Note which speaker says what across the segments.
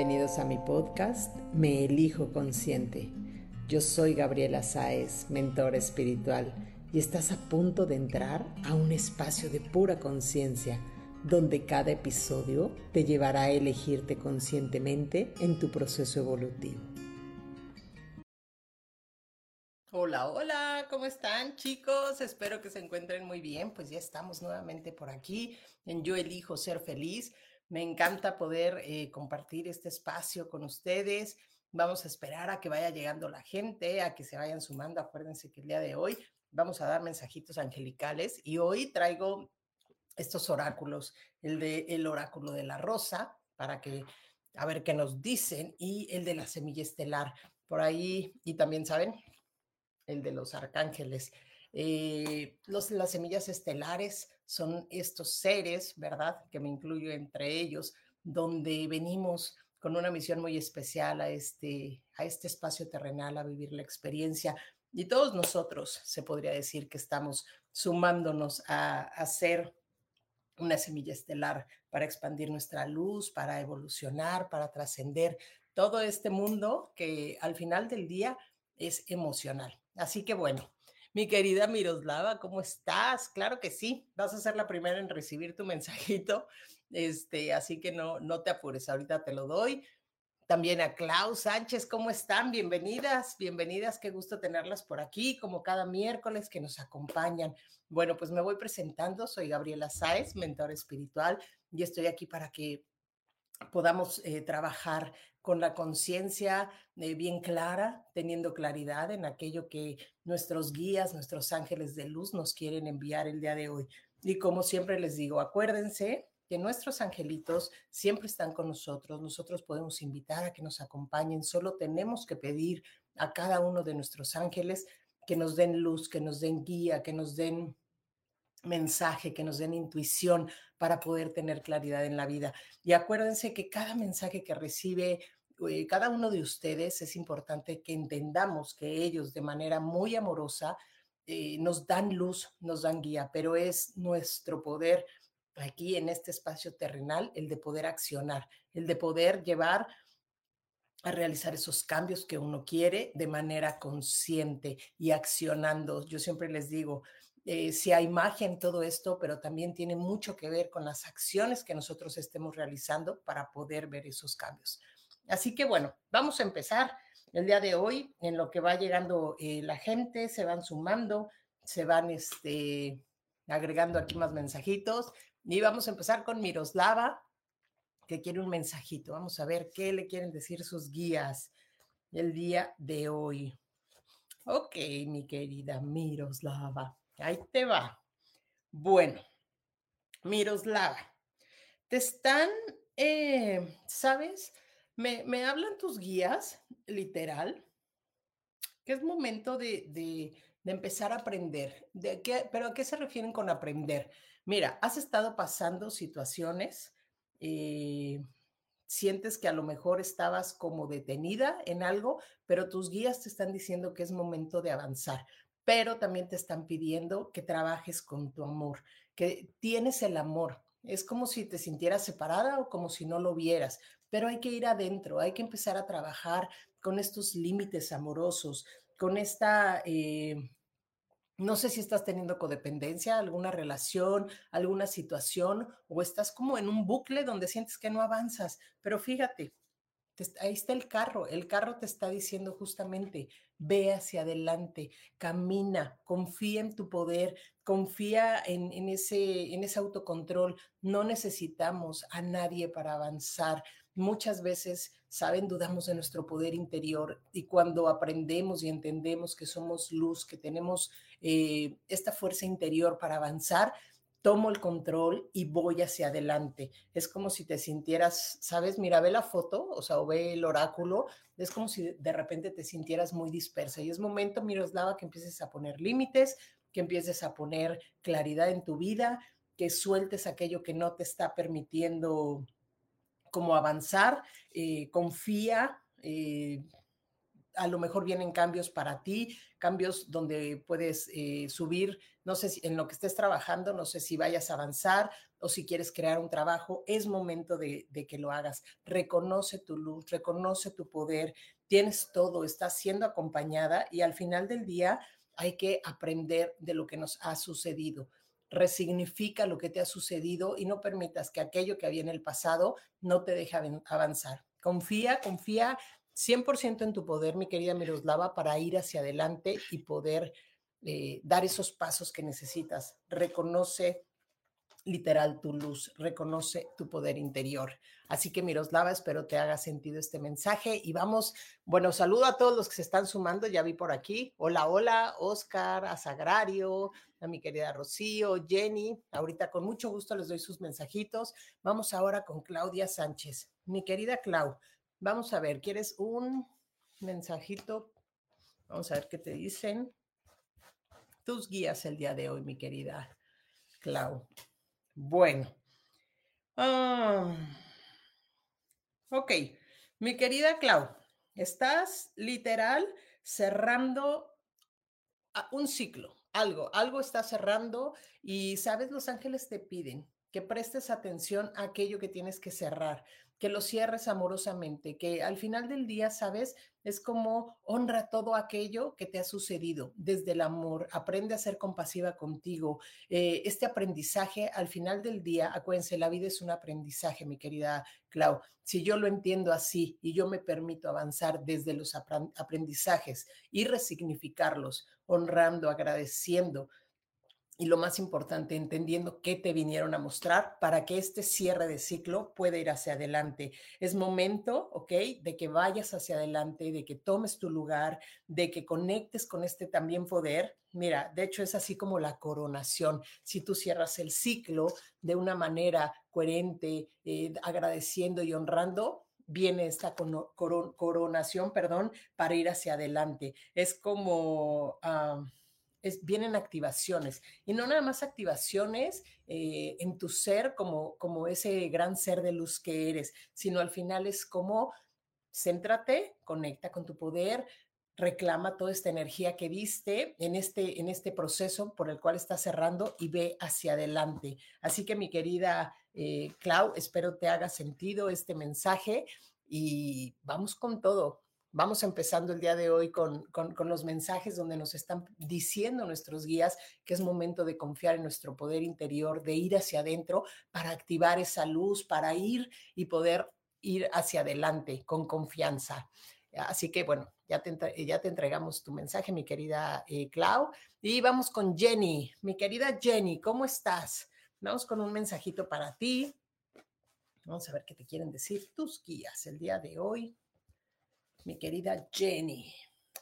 Speaker 1: Bienvenidos a mi podcast Me Elijo Consciente. Yo soy Gabriela Sáez, mentora espiritual, y estás a punto de entrar a un espacio de pura conciencia, donde cada episodio te llevará a elegirte conscientemente en tu proceso evolutivo. Hola, hola, ¿cómo están chicos? Espero que se encuentren muy bien. Pues ya estamos nuevamente por aquí en Yo Elijo Ser Feliz. Me encanta poder eh, compartir este espacio con ustedes. Vamos a esperar a que vaya llegando la gente, a que se vayan sumando. Acuérdense que el día de hoy vamos a dar mensajitos angelicales y hoy traigo estos oráculos, el de el oráculo de la rosa para que a ver qué nos dicen y el de la semilla estelar por ahí y también saben el de los arcángeles. Eh, los, las semillas estelares son estos seres, ¿verdad? Que me incluyo entre ellos, donde venimos con una misión muy especial a este, a este espacio terrenal, a vivir la experiencia. Y todos nosotros, se podría decir que estamos sumándonos a, a ser una semilla estelar para expandir nuestra luz, para evolucionar, para trascender todo este mundo que al final del día es emocional. Así que bueno, mi querida Miroslava, ¿cómo estás? Claro que sí, vas a ser la primera en recibir tu mensajito, este, así que no, no te apures, ahorita te lo doy. También a Klaus Sánchez, ¿cómo están? Bienvenidas, bienvenidas, qué gusto tenerlas por aquí, como cada miércoles que nos acompañan. Bueno, pues me voy presentando, soy Gabriela Sáez, mentor espiritual, y estoy aquí para que podamos eh, trabajar con la conciencia eh, bien clara, teniendo claridad en aquello que nuestros guías, nuestros ángeles de luz nos quieren enviar el día de hoy. Y como siempre les digo, acuérdense que nuestros angelitos siempre están con nosotros, nosotros podemos invitar a que nos acompañen, solo tenemos que pedir a cada uno de nuestros ángeles que nos den luz, que nos den guía, que nos den mensaje, que nos den intuición para poder tener claridad en la vida. Y acuérdense que cada mensaje que recibe eh, cada uno de ustedes es importante que entendamos que ellos de manera muy amorosa eh, nos dan luz, nos dan guía, pero es nuestro poder aquí en este espacio terrenal el de poder accionar, el de poder llevar a realizar esos cambios que uno quiere de manera consciente y accionando. Yo siempre les digo, eh, si hay magia en todo esto, pero también tiene mucho que ver con las acciones que nosotros estemos realizando para poder ver esos cambios. Así que bueno, vamos a empezar el día de hoy en lo que va llegando eh, la gente, se van sumando, se van este, agregando aquí más mensajitos y vamos a empezar con Miroslava, que quiere un mensajito. Vamos a ver qué le quieren decir sus guías el día de hoy. Ok, mi querida Miroslava. Ahí te va. Bueno, Miroslava, te están, eh, ¿sabes? Me, me, hablan tus guías, literal, que es momento de, de, de empezar a aprender. ¿De qué, ¿Pero a qué se refieren con aprender? Mira, has estado pasando situaciones, eh, sientes que a lo mejor estabas como detenida en algo, pero tus guías te están diciendo que es momento de avanzar pero también te están pidiendo que trabajes con tu amor, que tienes el amor. Es como si te sintieras separada o como si no lo vieras, pero hay que ir adentro, hay que empezar a trabajar con estos límites amorosos, con esta... Eh, no sé si estás teniendo codependencia, alguna relación, alguna situación, o estás como en un bucle donde sientes que no avanzas. Pero fíjate, ahí está el carro. El carro te está diciendo justamente, ve hacia adelante, camina, confía en tu poder, confía en, ese, en ese autocontrol. No necesitamos a nadie para avanzar. Muchas veces, saben, dudamos de nuestro poder interior y cuando aprendemos y entendemos que somos luz, que tenemos eh, esta fuerza interior para avanzar, tomo el control y voy hacia adelante. Es como si te sintieras, ¿sabes? Mira, ve la foto, o sea, o ve el oráculo, es como si de repente te sintieras muy dispersa y es momento, Miroslava, que empieces a poner límites, que empieces a poner claridad en tu vida, que sueltes aquello que no te está permitiendo como avanzar, eh, confía, eh, a lo mejor vienen cambios para ti, cambios donde puedes eh, subir, no sé si en lo que estés trabajando, no sé si vayas a avanzar o si quieres crear un trabajo, es momento de, de que lo hagas. Reconoce tu luz, reconoce tu poder, tienes todo, estás siendo acompañada y al final del día hay que aprender de lo que nos ha sucedido resignifica lo que te ha sucedido y no permitas que aquello que había en el pasado no te deje avanzar. Confía, confía 100% en tu poder, mi querida Miroslava, para ir hacia adelante y poder eh, dar esos pasos que necesitas. Reconoce literal tu luz, reconoce tu poder interior. Así que Miroslava, espero te haga sentido este mensaje y vamos, bueno, saludo a todos los que se están sumando, ya vi por aquí. Hola, hola, Oscar, a Sagrario, a mi querida Rocío, Jenny. Ahorita con mucho gusto les doy sus mensajitos. Vamos ahora con Claudia Sánchez. Mi querida Clau, vamos a ver, ¿quieres un mensajito? Vamos a ver qué te dicen. Tus guías el día de hoy, mi querida Clau. Bueno. Ah, ok, mi querida Clau, estás literal cerrando un ciclo, algo, algo está cerrando y, sabes, los ángeles te piden que prestes atención a aquello que tienes que cerrar, que lo cierres amorosamente, que al final del día, sabes, es como honra todo aquello que te ha sucedido desde el amor, aprende a ser compasiva contigo. Eh, este aprendizaje, al final del día, acuérdense, la vida es un aprendizaje, mi querida Clau. Si yo lo entiendo así y yo me permito avanzar desde los aprendizajes y resignificarlos, honrando, agradeciendo, y lo más importante, entendiendo qué te vinieron a mostrar para que este cierre de ciclo pueda ir hacia adelante. Es momento, ¿ok? De que vayas hacia adelante, de que tomes tu lugar, de que conectes con este también poder. Mira, de hecho es así como la coronación. Si tú cierras el ciclo de una manera coherente, eh, agradeciendo y honrando, viene esta coronación, perdón, para ir hacia adelante. Es como... Ah, vienen activaciones y no nada más activaciones eh, en tu ser como, como ese gran ser de luz que eres, sino al final es como céntrate, conecta con tu poder, reclama toda esta energía que viste en este, en este proceso por el cual estás cerrando y ve hacia adelante. Así que mi querida eh, Clau, espero te haga sentido este mensaje y vamos con todo. Vamos empezando el día de hoy con, los mensajes donde nos están diciendo nuestros guías que es momento de confiar en nuestro poder interior, de ir hacia adentro para activar esa luz, para ir y poder ir hacia adelante con confianza. Así que bueno, ya te, ya te entregamos tu mensaje, mi querida eh, Clau. Y vamos con Jenny. Mi querida Jenny, ¿cómo estás? Vamos con un mensajito para ti. Vamos a ver qué te quieren decir tus guías el día de hoy mi querida Jenny.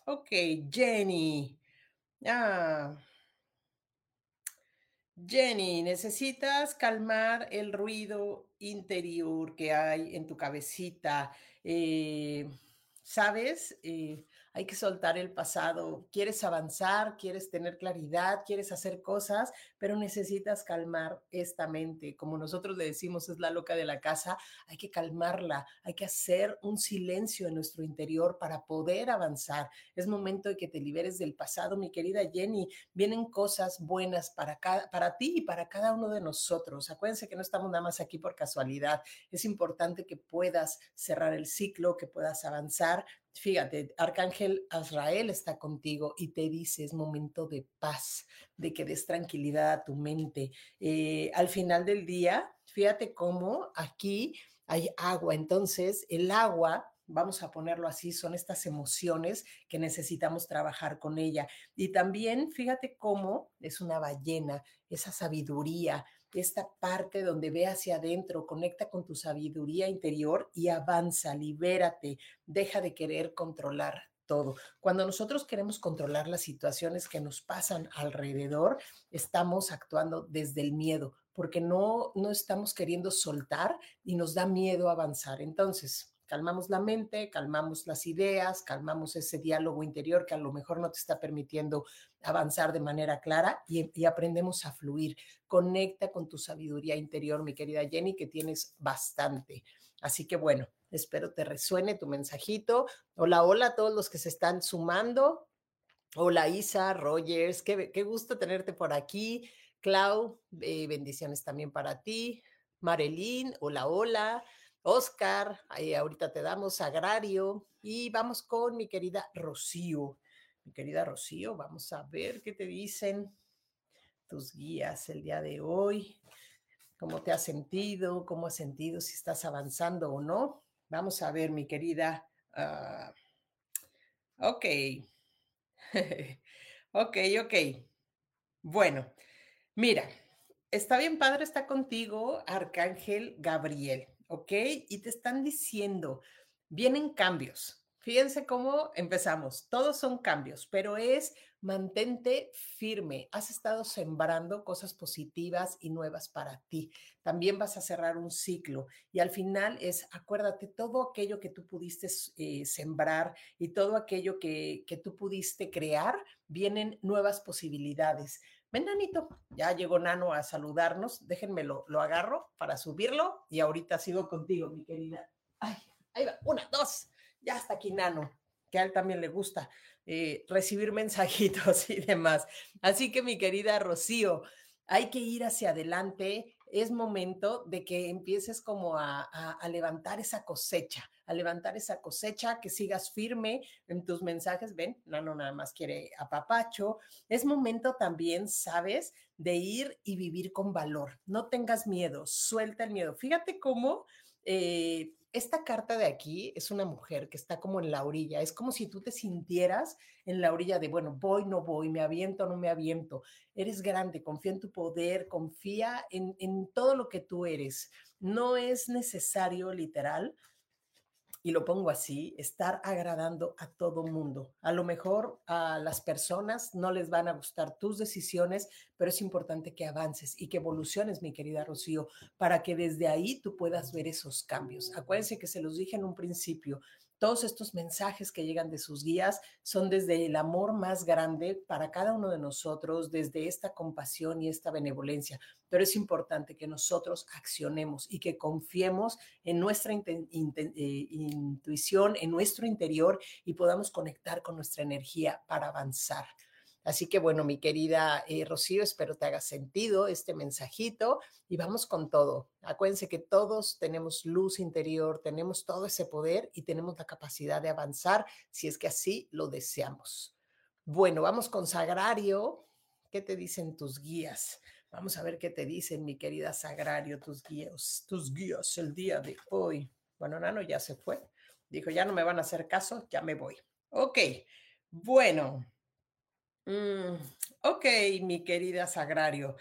Speaker 1: Ok, Jenny. Ah. Jenny, necesitas calmar el ruido interior que hay en tu cabecita. Eh, ¿Sabes? Eh, hay que soltar el pasado. Quieres avanzar, quieres tener claridad, quieres hacer cosas, pero necesitas calmar esta mente. Como nosotros le decimos, es la loca de la casa, hay que calmarla, hay que hacer un silencio en nuestro interior para poder avanzar. Es momento de que te liberes del pasado, mi querida Jenny. Vienen cosas buenas para, para ti y para cada uno de nosotros. Acuérdense que no estamos nada más aquí por casualidad. Es importante que puedas cerrar el ciclo, que puedas avanzar, Fíjate, Arcángel Azrael está contigo y te dice, es momento de paz, de que des tranquilidad a tu mente. Eh, al final del día, fíjate cómo aquí hay agua, entonces el agua vamos a ponerlo así, son estas emociones que necesitamos trabajar con ella. Y también fíjate cómo es una ballena, esa sabiduría, esta parte donde ve hacia adentro, conecta con tu sabiduría interior y avanza, libérate, deja de querer controlar todo. Cuando nosotros queremos controlar las situaciones que nos pasan alrededor, estamos actuando desde el miedo, porque no, no estamos queriendo soltar y nos da miedo avanzar. Entonces, calmamos la mente, calmamos las ideas, calmamos ese diálogo interior que a lo mejor no te está permitiendo avanzar de manera clara y, aprendemos a fluir. Conecta con tu sabiduría interior, mi querida Jenny, que tienes bastante. Así que bueno, espero te resuene tu mensajito. Hola, hola a todos los que se están sumando. Hola Isa, Rogers, qué, gusto tenerte por aquí. Clau, eh, bendiciones también para ti. Marilyn, hola, hola. Oscar, ahí ahorita te damos agrario y vamos con mi querida Rocío. Mi querida Rocío, vamos a ver qué te dicen tus guías el día de hoy. ¿Cómo te has sentido? ¿Cómo has sentido si estás avanzando o no? Vamos a ver, mi querida. Uh, ok. ok, ok. Bueno, mira, está bien padre, está contigo Arcángel Gabriel. ¿Ok? Y te están diciendo, vienen cambios. Fíjense cómo empezamos. Todos son cambios, pero es mantente firme. Has estado sembrando cosas positivas y nuevas para ti. También vas a cerrar un ciclo y al final es, acuérdate, todo aquello que tú pudiste eh, sembrar y todo aquello que, que tú pudiste crear, vienen nuevas posibilidades. Ven, Nanito, ya llegó Nano a saludarnos. Déjenme lo, agarro para subirlo y ahorita sigo contigo, mi querida. Ay, ahí va, una, dos, ya está aquí Nano, que a él también le gusta eh, recibir mensajitos y demás. Así que, mi querida Rocío, hay que ir hacia adelante. Es momento de que empieces como a, a levantar esa cosecha a levantar esa cosecha, que sigas firme en tus mensajes. Ven, Nano nada más quiere apapacho. Es momento también, ¿sabes? De ir y vivir con valor. No tengas miedo, suelta el miedo. Fíjate cómo eh, esta carta de aquí es una mujer que está como en la orilla. Es como si tú te sintieras en la orilla de, bueno, voy, no voy, me aviento, no me aviento. Eres grande, confía en tu poder, confía en, en todo lo que tú eres. No es necesario, literal, y lo pongo así, estar agradando a todo mundo. A lo mejor a las personas no les van a gustar tus decisiones, pero es importante que avances y que evoluciones, mi querida Rocío, para que desde ahí tú puedas ver esos cambios. Acuérdense que se los dije en un principio, todos estos mensajes que llegan de sus guías son desde el amor más grande para cada uno de nosotros, desde esta compasión y esta benevolencia. Pero es importante que nosotros accionemos y que confiemos en nuestra eh, intuición, en nuestro interior y podamos conectar con nuestra energía para avanzar. Así que bueno, mi querida eh, Rocío, espero te haga sentido este mensajito y vamos con todo. Acuérdense que todos tenemos luz interior, tenemos todo ese poder y tenemos la capacidad de avanzar si es que así lo deseamos. Bueno, vamos con Sagrario. ¿Qué te dicen tus guías? Vamos a ver qué te dicen, mi querida Sagrario, tus guías, tus guías el día de hoy. Bueno, Nano ya se fue. Dijo, ya no me van a hacer caso, ya me voy. Ok, bueno, Mm, ok, mi querida Sagrario.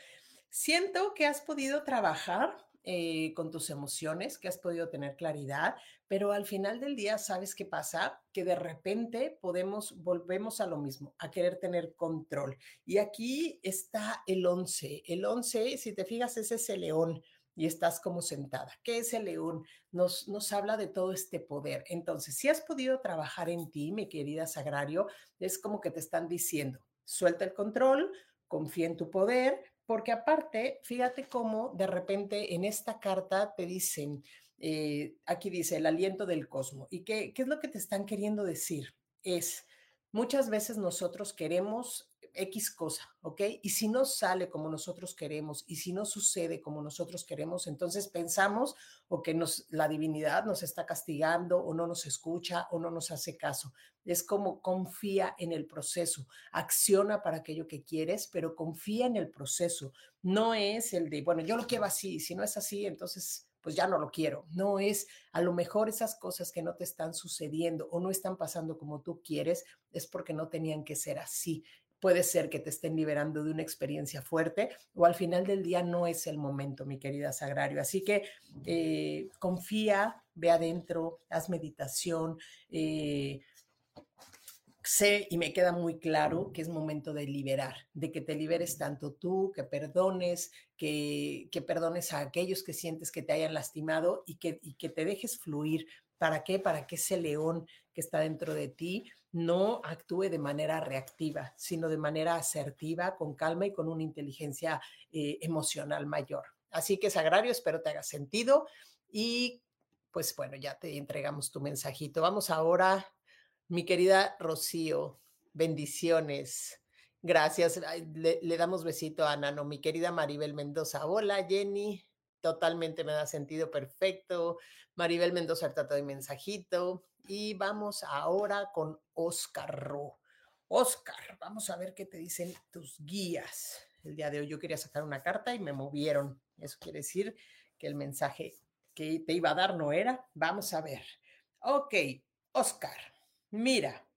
Speaker 1: Siento que has podido trabajar eh, con tus emociones, que has podido tener claridad, pero al final del día, ¿sabes qué pasa? Que de repente podemos, volvemos a lo mismo, a querer tener control. Y aquí está el 11. El 11, si te fijas, es ese león y estás como sentada. ¿Qué es el león? Nos, nos habla de todo este poder. Entonces, si has podido trabajar en ti, mi querida Sagrario, es como que te están diciendo, suelta el control, confía en tu poder, porque aparte, fíjate cómo de repente en esta carta te dicen, eh, aquí dice el aliento del cosmos. ¿Y qué, qué es lo que te están queriendo decir? Es, muchas veces nosotros queremos X cosa, ¿ok? Y si no sale como nosotros queremos y si no sucede como nosotros queremos, entonces pensamos o que nos, la divinidad nos está castigando o no nos escucha o no nos hace caso. Es como confía en el proceso, acciona para aquello que quieres, pero confía en el proceso. No es el de, bueno, yo lo quiero así, si no es así, entonces pues ya no lo quiero. No es, a lo mejor esas cosas que no te están sucediendo o no están pasando como tú quieres, es porque no tenían que ser así. Puede ser que te estén liberando de una experiencia fuerte o al final del día no es el momento, mi querida Sagrario. Así que eh, confía, ve adentro, haz meditación. Eh, sé y me queda muy claro que es momento de liberar, de que te liberes tanto tú, que perdones, que, que perdones a aquellos que sientes que te hayan lastimado y que, y que te dejes fluir. ¿Para qué? Para que ese león que está dentro de ti no actúe de manera reactiva, sino de manera asertiva, con calma y con una inteligencia eh, emocional mayor. Así que, Sagrario, espero te haga sentido y pues bueno, ya te entregamos tu mensajito. Vamos ahora mi querida Rocío, bendiciones. Gracias. Le, damos besito a Nano. Mi querida Maribel Mendoza. Hola, Jenny. Totalmente me da sentido perfecto. Maribel Mendoza, trata de mensajito. Y vamos ahora con Oscar Ro. Oscar, vamos a ver qué te dicen tus guías. El día de hoy yo quería sacar una carta y me movieron. Eso quiere decir que el mensaje que te iba a dar no era. Vamos a ver. Ok, Oscar. Mira,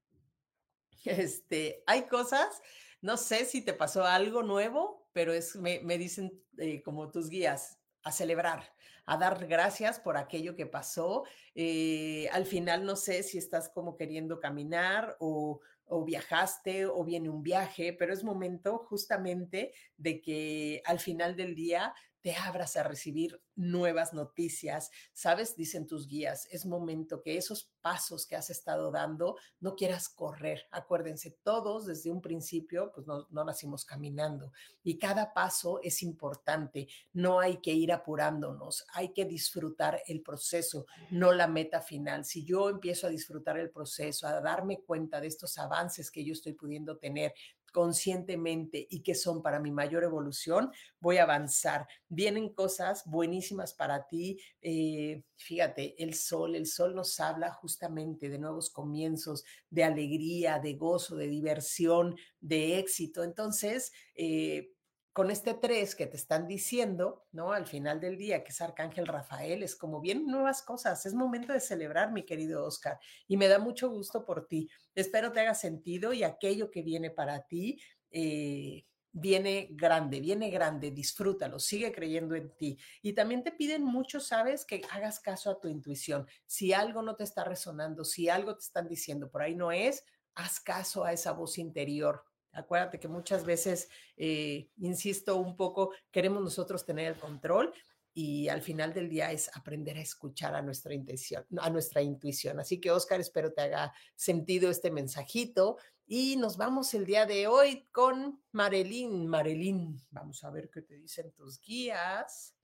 Speaker 1: este, hay cosas, no sé si te pasó algo nuevo, pero es, me, dicen eh, como tus guías, a celebrar, a dar gracias por aquello que pasó. Eh, al final no sé si estás como queriendo caminar o, o viajaste o viene un viaje, pero es momento justamente de que al final del día te abras a recibir nuevas noticias. Sabes, dicen tus guías, es momento que esos pasos que has estado dando no quieras correr. Acuérdense, todos desde un principio, pues no, no nacimos caminando y cada paso es importante. No hay que ir apurándonos, hay que disfrutar el proceso, no la meta final. Si yo empiezo a disfrutar el proceso, a darme cuenta de estos avances que yo estoy pudiendo tener, conscientemente y que son para mi mayor evolución, voy a avanzar. Vienen cosas buenísimas para ti. Eh, fíjate, el sol, el sol nos habla justamente de nuevos comienzos, de alegría, de gozo, de diversión, de éxito. Entonces, eh, con este tres que te están diciendo, ¿no? Al final del día, que es Arcángel Rafael, es como vienen nuevas cosas, es momento de celebrar, mi querido Oscar, y me da mucho gusto por ti. Espero te haga sentido y aquello que viene para ti eh, viene grande, viene grande, disfrútalo, sigue creyendo en ti. Y también te piden mucho, sabes, que hagas caso a tu intuición. Si algo no te está resonando, si algo te están diciendo por ahí no es, haz caso a esa voz interior Acuérdate que muchas veces, eh, insisto un poco, queremos nosotros tener el control y al final del día es aprender a escuchar a nuestra intención, a nuestra intuición. Así que Oscar, espero te haga sentido este mensajito y nos vamos el día de hoy con Marilyn. Marilyn, vamos a ver qué te dicen tus guías.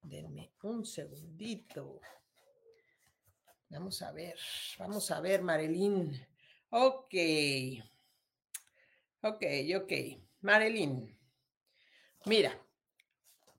Speaker 1: Denme un segundito. Vamos a ver, vamos a ver, Marilyn. Ok. Ok, ok. Marilyn, mira,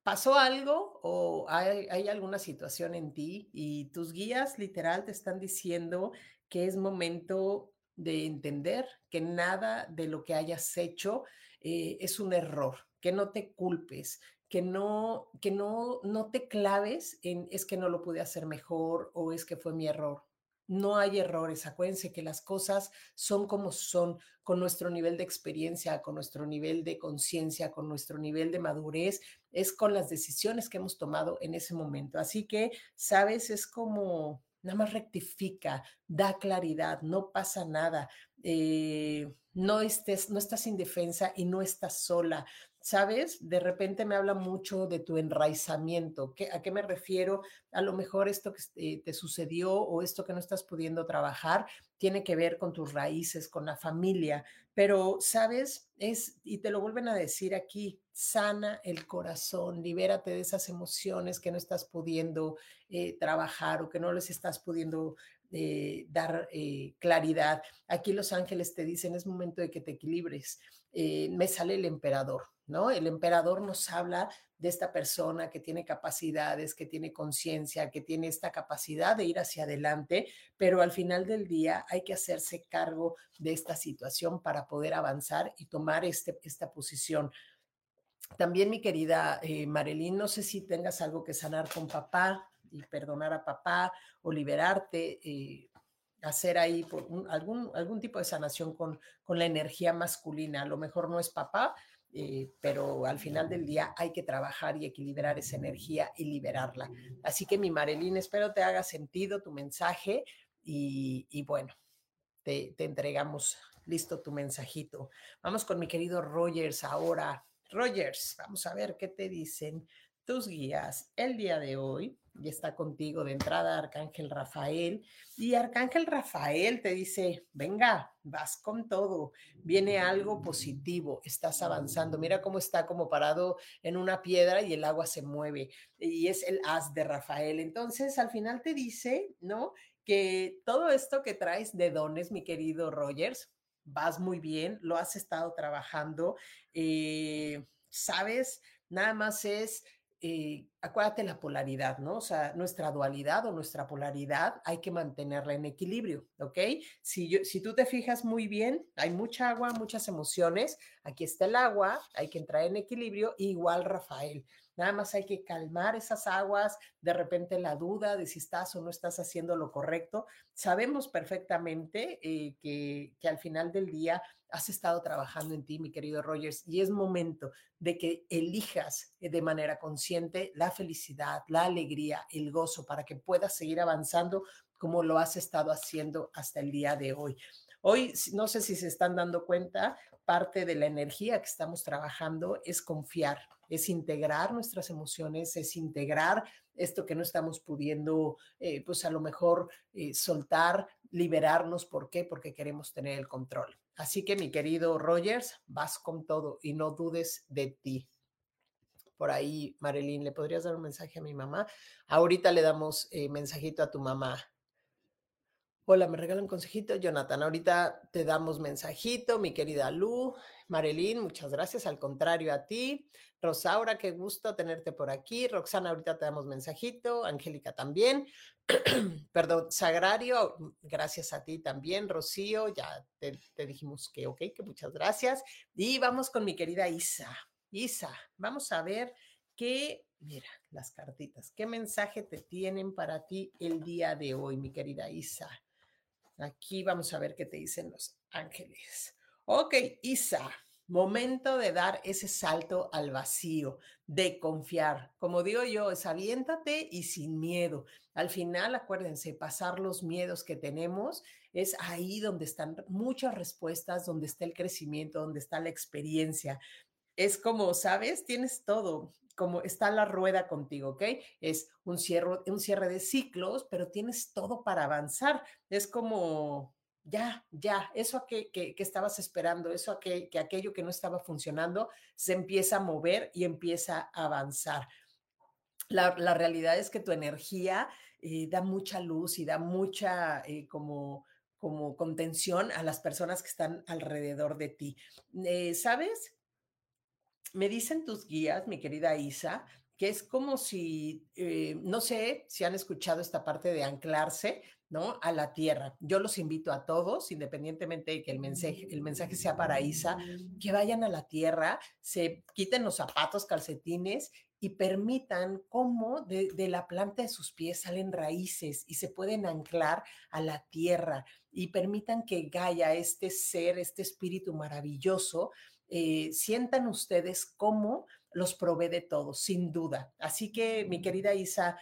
Speaker 1: ¿pasó algo o hay, alguna situación en ti y tus guías literal te están diciendo que es momento de entender que nada de lo que hayas hecho eh, es un error, que no te culpes, que no, que no, no te claves en es que no lo pude hacer mejor o es que fue mi error no hay errores. Acuérdense que las cosas son como son, con nuestro nivel de experiencia, con nuestro nivel de conciencia, con nuestro nivel de madurez, es con las decisiones que hemos tomado en ese momento. Así que, sabes, es como nada más rectifica, da claridad, no pasa nada. Eh, no estés, no estás indefensa y no estás sola. ¿Sabes? De repente me habla mucho de tu enraizamiento. ¿A qué me refiero? A lo mejor esto que eh, te sucedió o esto que no estás pudiendo trabajar tiene que ver con tus raíces, con la familia, pero, ¿sabes? Es, y te lo vuelven a decir aquí, sana el corazón, libérate de esas emociones que no estás pudiendo eh, trabajar o que no les estás pudiendo eh, dar claridad. Aquí los ángeles te dicen, es momento de que te equilibres. me sale el emperador. ¿No? El emperador nos habla de esta persona que tiene capacidades, que tiene conciencia, que tiene esta capacidad de ir hacia adelante, pero al final del día hay que hacerse cargo de esta situación para poder avanzar y tomar este, esta posición. También mi querida eh, Marilyn, no sé si tengas algo que sanar con papá y perdonar a papá o liberarte, eh, hacer ahí algún, algún tipo de sanación con, con la energía masculina. A lo mejor no es papá, eh, pero al final del día hay que trabajar y equilibrar esa energía y liberarla. Así que mi Marilyn, espero te haga sentido tu mensaje y, bueno, te, te entregamos listo tu mensajito. Vamos con mi querido Rogers ahora. Rogers, vamos a ver qué te dicen tus guías el día de hoy. Y está contigo de entrada Arcángel Rafael. Y Arcángel Rafael te dice, venga, vas con todo, viene algo positivo, estás avanzando. Mira cómo está como parado en una piedra y el agua se mueve. Y es el as de Rafael. Entonces, al final te dice, ¿no? Que todo esto que traes de dones, mi querido Rogers, vas muy bien, lo has estado trabajando, eh, sabes, nada más es eh, acuérdate la polaridad, ¿no? O sea, nuestra dualidad o nuestra polaridad hay que mantenerla en equilibrio, ¿ok? Si, yo, si tú te fijas muy bien, hay mucha agua, muchas emociones, aquí está el agua, hay que entrar en equilibrio, igual Rafael. Nada más hay que calmar esas aguas, de repente la duda de si estás o no estás haciendo lo correcto. Sabemos perfectamente eh, que, que al final del día has estado trabajando en ti, mi querido Rogers, y es momento de que elijas eh, de manera consciente la felicidad, la alegría, el gozo, para que puedas seguir avanzando como lo has estado haciendo hasta el día de hoy. Hoy, no sé si se están dando cuenta, parte de la energía que estamos trabajando es confiar, es integrar nuestras emociones, es integrar esto que no estamos pudiendo, eh, pues a lo mejor eh, soltar, liberarnos. ¿Por qué? Porque queremos tener el control. Así que mi querido Rogers, vas con todo y no dudes de ti. Por ahí, Marilyn, ¿le podrías dar un mensaje a mi mamá? Ahorita le damos eh, mensajito a tu mamá. Hola, ¿me regalan consejito? Jonathan, ahorita te damos mensajito, mi querida Lu. Marilyn, muchas gracias. Al contrario a ti. Rosaura, qué gusto tenerte por aquí. Roxana, ahorita te damos mensajito. Angélica también. Perdón, Sagrario, gracias a ti también. Rocío, ya te, te dijimos que ok, que muchas gracias. Y vamos con mi querida Isa. Isa, vamos a ver qué, mira, las cartitas, qué mensaje te tienen para ti el día de hoy, mi querida Isa. Aquí vamos a ver qué te dicen los ángeles. Ok, Isa, momento de dar ese salto al vacío, de confiar. Como digo yo, es aviéntate y sin miedo. Al final, acuérdense, pasar los miedos que tenemos es ahí donde están muchas respuestas, donde está el crecimiento, donde está la experiencia. Es como, ¿sabes? Tienes todo como está la rueda contigo, ¿ok? Es un cierre, un cierre de ciclos, pero tienes todo para avanzar. Es como, ya, ya, eso que, que, estabas esperando, eso que, que aquello que no estaba funcionando, se empieza a mover y empieza a avanzar. La, la realidad es que tu energía eh, da mucha luz y da mucha eh, como, como contención a las personas que están alrededor de ti. Eh, ¿Sabes? Me dicen tus guías, mi querida Isa, que es como si, eh, no sé si han escuchado esta parte de anclarse, ¿no? A la tierra. Yo los invito a todos, independientemente de que el mensaje, el mensaje sea para Isa, que vayan a la tierra, se quiten los zapatos, calcetines y permitan cómo de, la planta de sus pies salen raíces y se pueden anclar a la tierra y permitan que Gaia, este ser, este espíritu maravilloso, eh, sientan ustedes cómo los provee de todo, sin duda. Así que, mi querida Isa,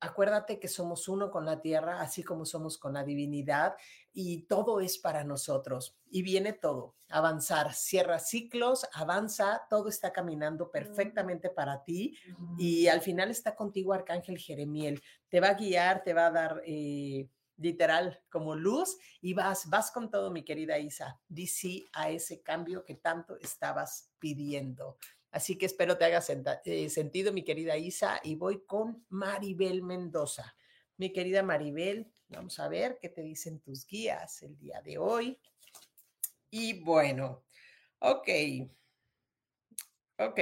Speaker 1: acuérdate que somos uno con la tierra, así como somos con la divinidad, y todo es para nosotros. Y viene todo, avanzar, cierra ciclos, avanza, todo está caminando perfectamente para ti, y al final está contigo Arcángel Jeremiel. Te va a guiar, te va a dar... Eh, literal como luz y vas, vas con todo, mi querida Isa. Di sí a ese cambio que tanto estabas pidiendo. Así que espero te haga eh, sentido, mi querida Isa, y voy con Maribel Mendoza. Mi querida Maribel, vamos a ver qué te dicen tus guías el día de hoy. Y bueno, ok, ok.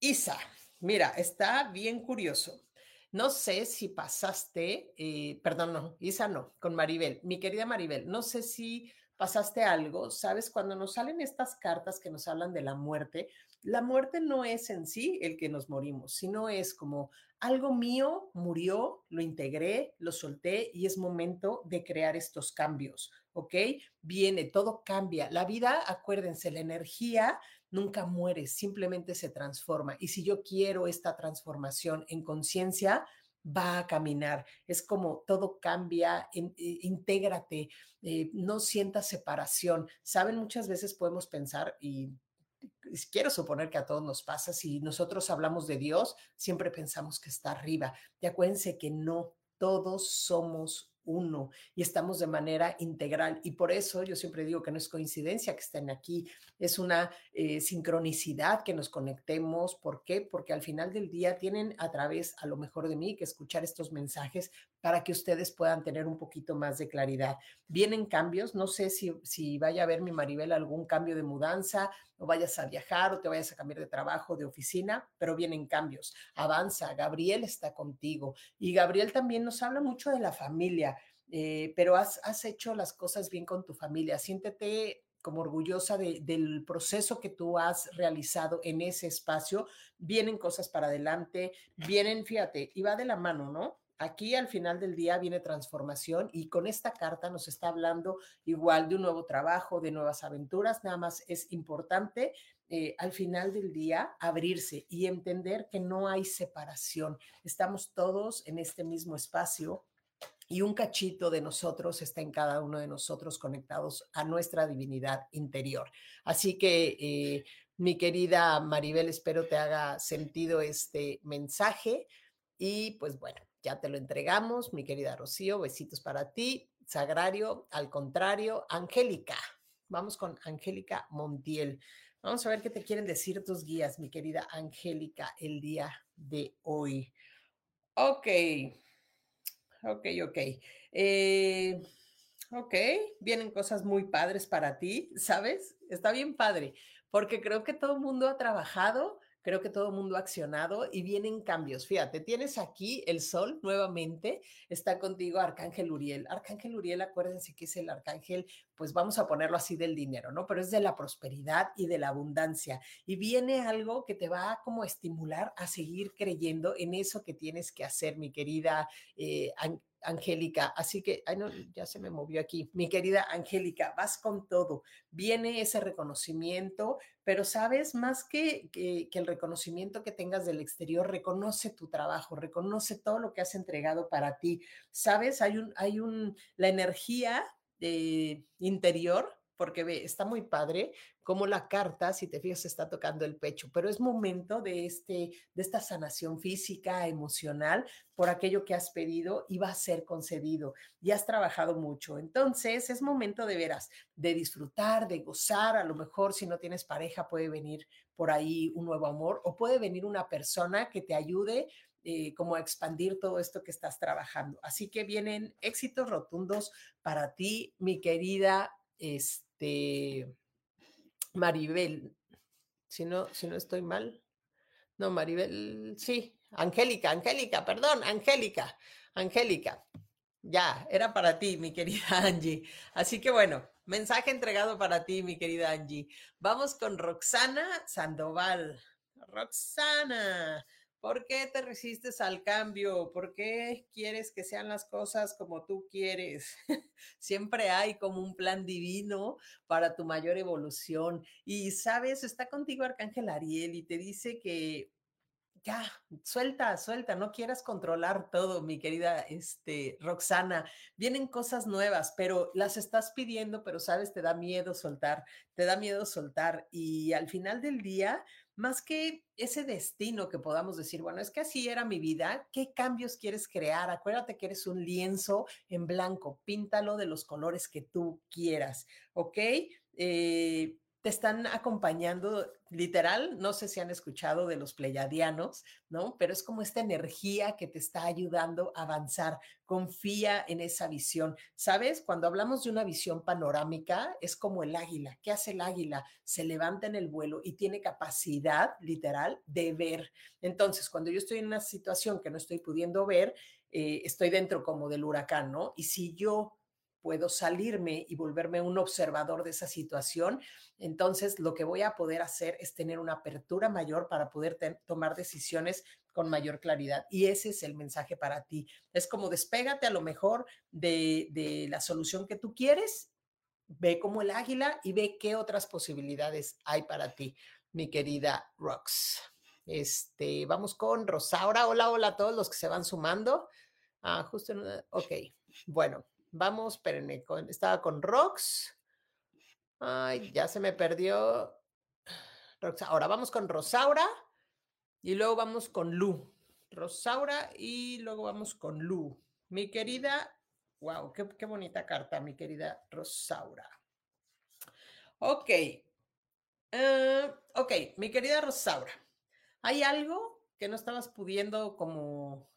Speaker 1: Isa, mira, está bien curioso. No sé si pasaste, eh, perdón, no, Isa no, con Maribel, mi querida Maribel, no sé si pasaste algo, ¿sabes? Cuando nos salen estas cartas que nos hablan de la muerte, la muerte no es en sí el que nos morimos, sino es como algo mío murió, lo integré, lo solté y es momento de crear estos cambios, ¿ok? Viene, todo cambia. La vida, acuérdense, la energía nunca muere, simplemente se transforma. Y si yo quiero esta transformación en conciencia, va a caminar. Es como todo cambia, eh, intégrate, eh, no sientas separación. Saben, muchas veces podemos pensar y quiero suponer que a todos nos pasa, si nosotros hablamos de Dios, siempre pensamos que está arriba. Y acuérdense que no, todos somos uno y estamos de manera integral. Y por eso yo siempre digo que no es coincidencia que estén aquí, es una eh, sincronicidad que nos conectemos. ¿Por qué? Porque al final del día tienen a través, a lo mejor de mí, que escuchar estos mensajes para que ustedes puedan tener un poquito más de claridad. Vienen cambios, no sé si, si vaya a ver mi Maribel algún cambio de mudanza o vayas a viajar o te vayas a cambiar de trabajo, de oficina, pero vienen cambios. Avanza, Gabriel está contigo y Gabriel también nos habla mucho de la familia, eh, pero has, has hecho las cosas bien con tu familia. Siéntete como orgullosa del proceso que tú has realizado en ese espacio. Vienen cosas para adelante, vienen, fíjate, y va de la mano, ¿no? Aquí al final del día viene transformación y con esta carta nos está hablando igual de un nuevo trabajo, de nuevas aventuras. Nada más es importante eh, al final del día abrirse y entender que no hay separación. Estamos todos en este mismo espacio y un cachito de nosotros está en cada uno de nosotros conectados a nuestra divinidad interior. Así que, eh, mi querida Maribel, espero te haga sentido este mensaje y pues bueno, ya te lo entregamos, mi querida Rocío, besitos para ti. Sagrario, al contrario, Angélica. Vamos con Angélica Montiel. Vamos a ver qué te quieren decir tus guías, mi querida Angélica, el día de hoy. Ok, ok, ok. Eh, ok, vienen cosas muy padres para ti, ¿sabes? Está bien padre, porque creo que todo el mundo ha trabajado Creo que todo el mundo ha accionado y vienen cambios. Fíjate, tienes aquí el sol nuevamente, está contigo Arcángel Uriel. Arcángel Uriel, acuérdense que es el arcángel, pues vamos a ponerlo así del dinero, ¿no? Pero es de la prosperidad y de la abundancia. Y viene algo que te va a como estimular a seguir creyendo en eso que tienes que hacer, mi querida eh, Angélica. Así que, ya se me movió aquí. Mi querida Angélica, vas con todo. Viene ese reconocimiento, pero sabes, más que, que, el reconocimiento que tengas del exterior, reconoce tu trabajo, reconoce todo lo que has entregado para ti. Sabes, hay un, hay un, la energía eh, interior porque ve, está muy padre como la carta, si te fijas, está tocando el pecho, pero es momento de, este, de esta sanación física, emocional, por aquello que has pedido y va a ser concedido. Y has trabajado mucho. Entonces, es momento de veras, de disfrutar, de gozar. A lo mejor si no tienes pareja, puede venir por ahí un nuevo amor o puede venir una persona que te ayude eh, como a expandir todo esto que estás trabajando. Así que vienen éxitos rotundos para ti, mi querida este, Maribel, si no, si no estoy mal. No, Maribel, sí, Angélica, Angélica, perdón, Angélica, Angélica. Ya, era para ti, mi querida Angie. Así que bueno, mensaje entregado para ti, mi querida Angie. Vamos con Roxana Sandoval. Roxana, ¿Por qué te resistes al cambio? ¿Por qué quieres que sean las cosas como tú quieres? Siempre hay como un plan divino para tu mayor evolución. Y sabes, está contigo Arcángel Ariel y te dice que ya, suelta, suelta, no quieras controlar todo, mi querida este, Roxana. Vienen cosas nuevas, pero las estás pidiendo, pero sabes, te da miedo soltar, te da miedo soltar. Y al final del día, más que ese destino que podamos decir, bueno, es que así era mi vida, ¿qué cambios quieres crear? Acuérdate que eres un lienzo en blanco, píntalo de los colores que tú quieras, ¿ok? Eh, te están acompañando literal, no sé si han escuchado de los pleyadianos, ¿no? Pero es como esta energía que te está ayudando a avanzar. Confía en esa visión. ¿Sabes? Cuando hablamos de una visión panorámica, es como el águila. ¿Qué hace el águila? Se levanta en el vuelo y tiene capacidad literal de ver. Entonces, cuando yo estoy en una situación que no estoy pudiendo ver, eh, estoy dentro como del huracán, ¿no? Y si yo puedo salirme y volverme un observador de esa situación, entonces lo que voy a poder hacer es tener una apertura mayor para poder tomar decisiones con mayor claridad. Y ese es el mensaje para ti. Es como despégate a lo mejor de, la solución que tú quieres, ve como el águila y ve qué otras posibilidades hay para ti, mi querida Rox. Este, vamos con Rosaura. Hola, hola a todos los que se van sumando. Ah, justo en una, ok. Bueno, vamos, espérenme, estaba con Rox. Ay, ya se me perdió. Ahora vamos con Rosaura y luego vamos con Lu. Rosaura y luego vamos con Lu. Mi querida, wow, qué, qué bonita carta, mi querida Rosaura. Ok. Uh, ok, mi querida Rosaura. ¿Hay algo que no estabas pudiendo como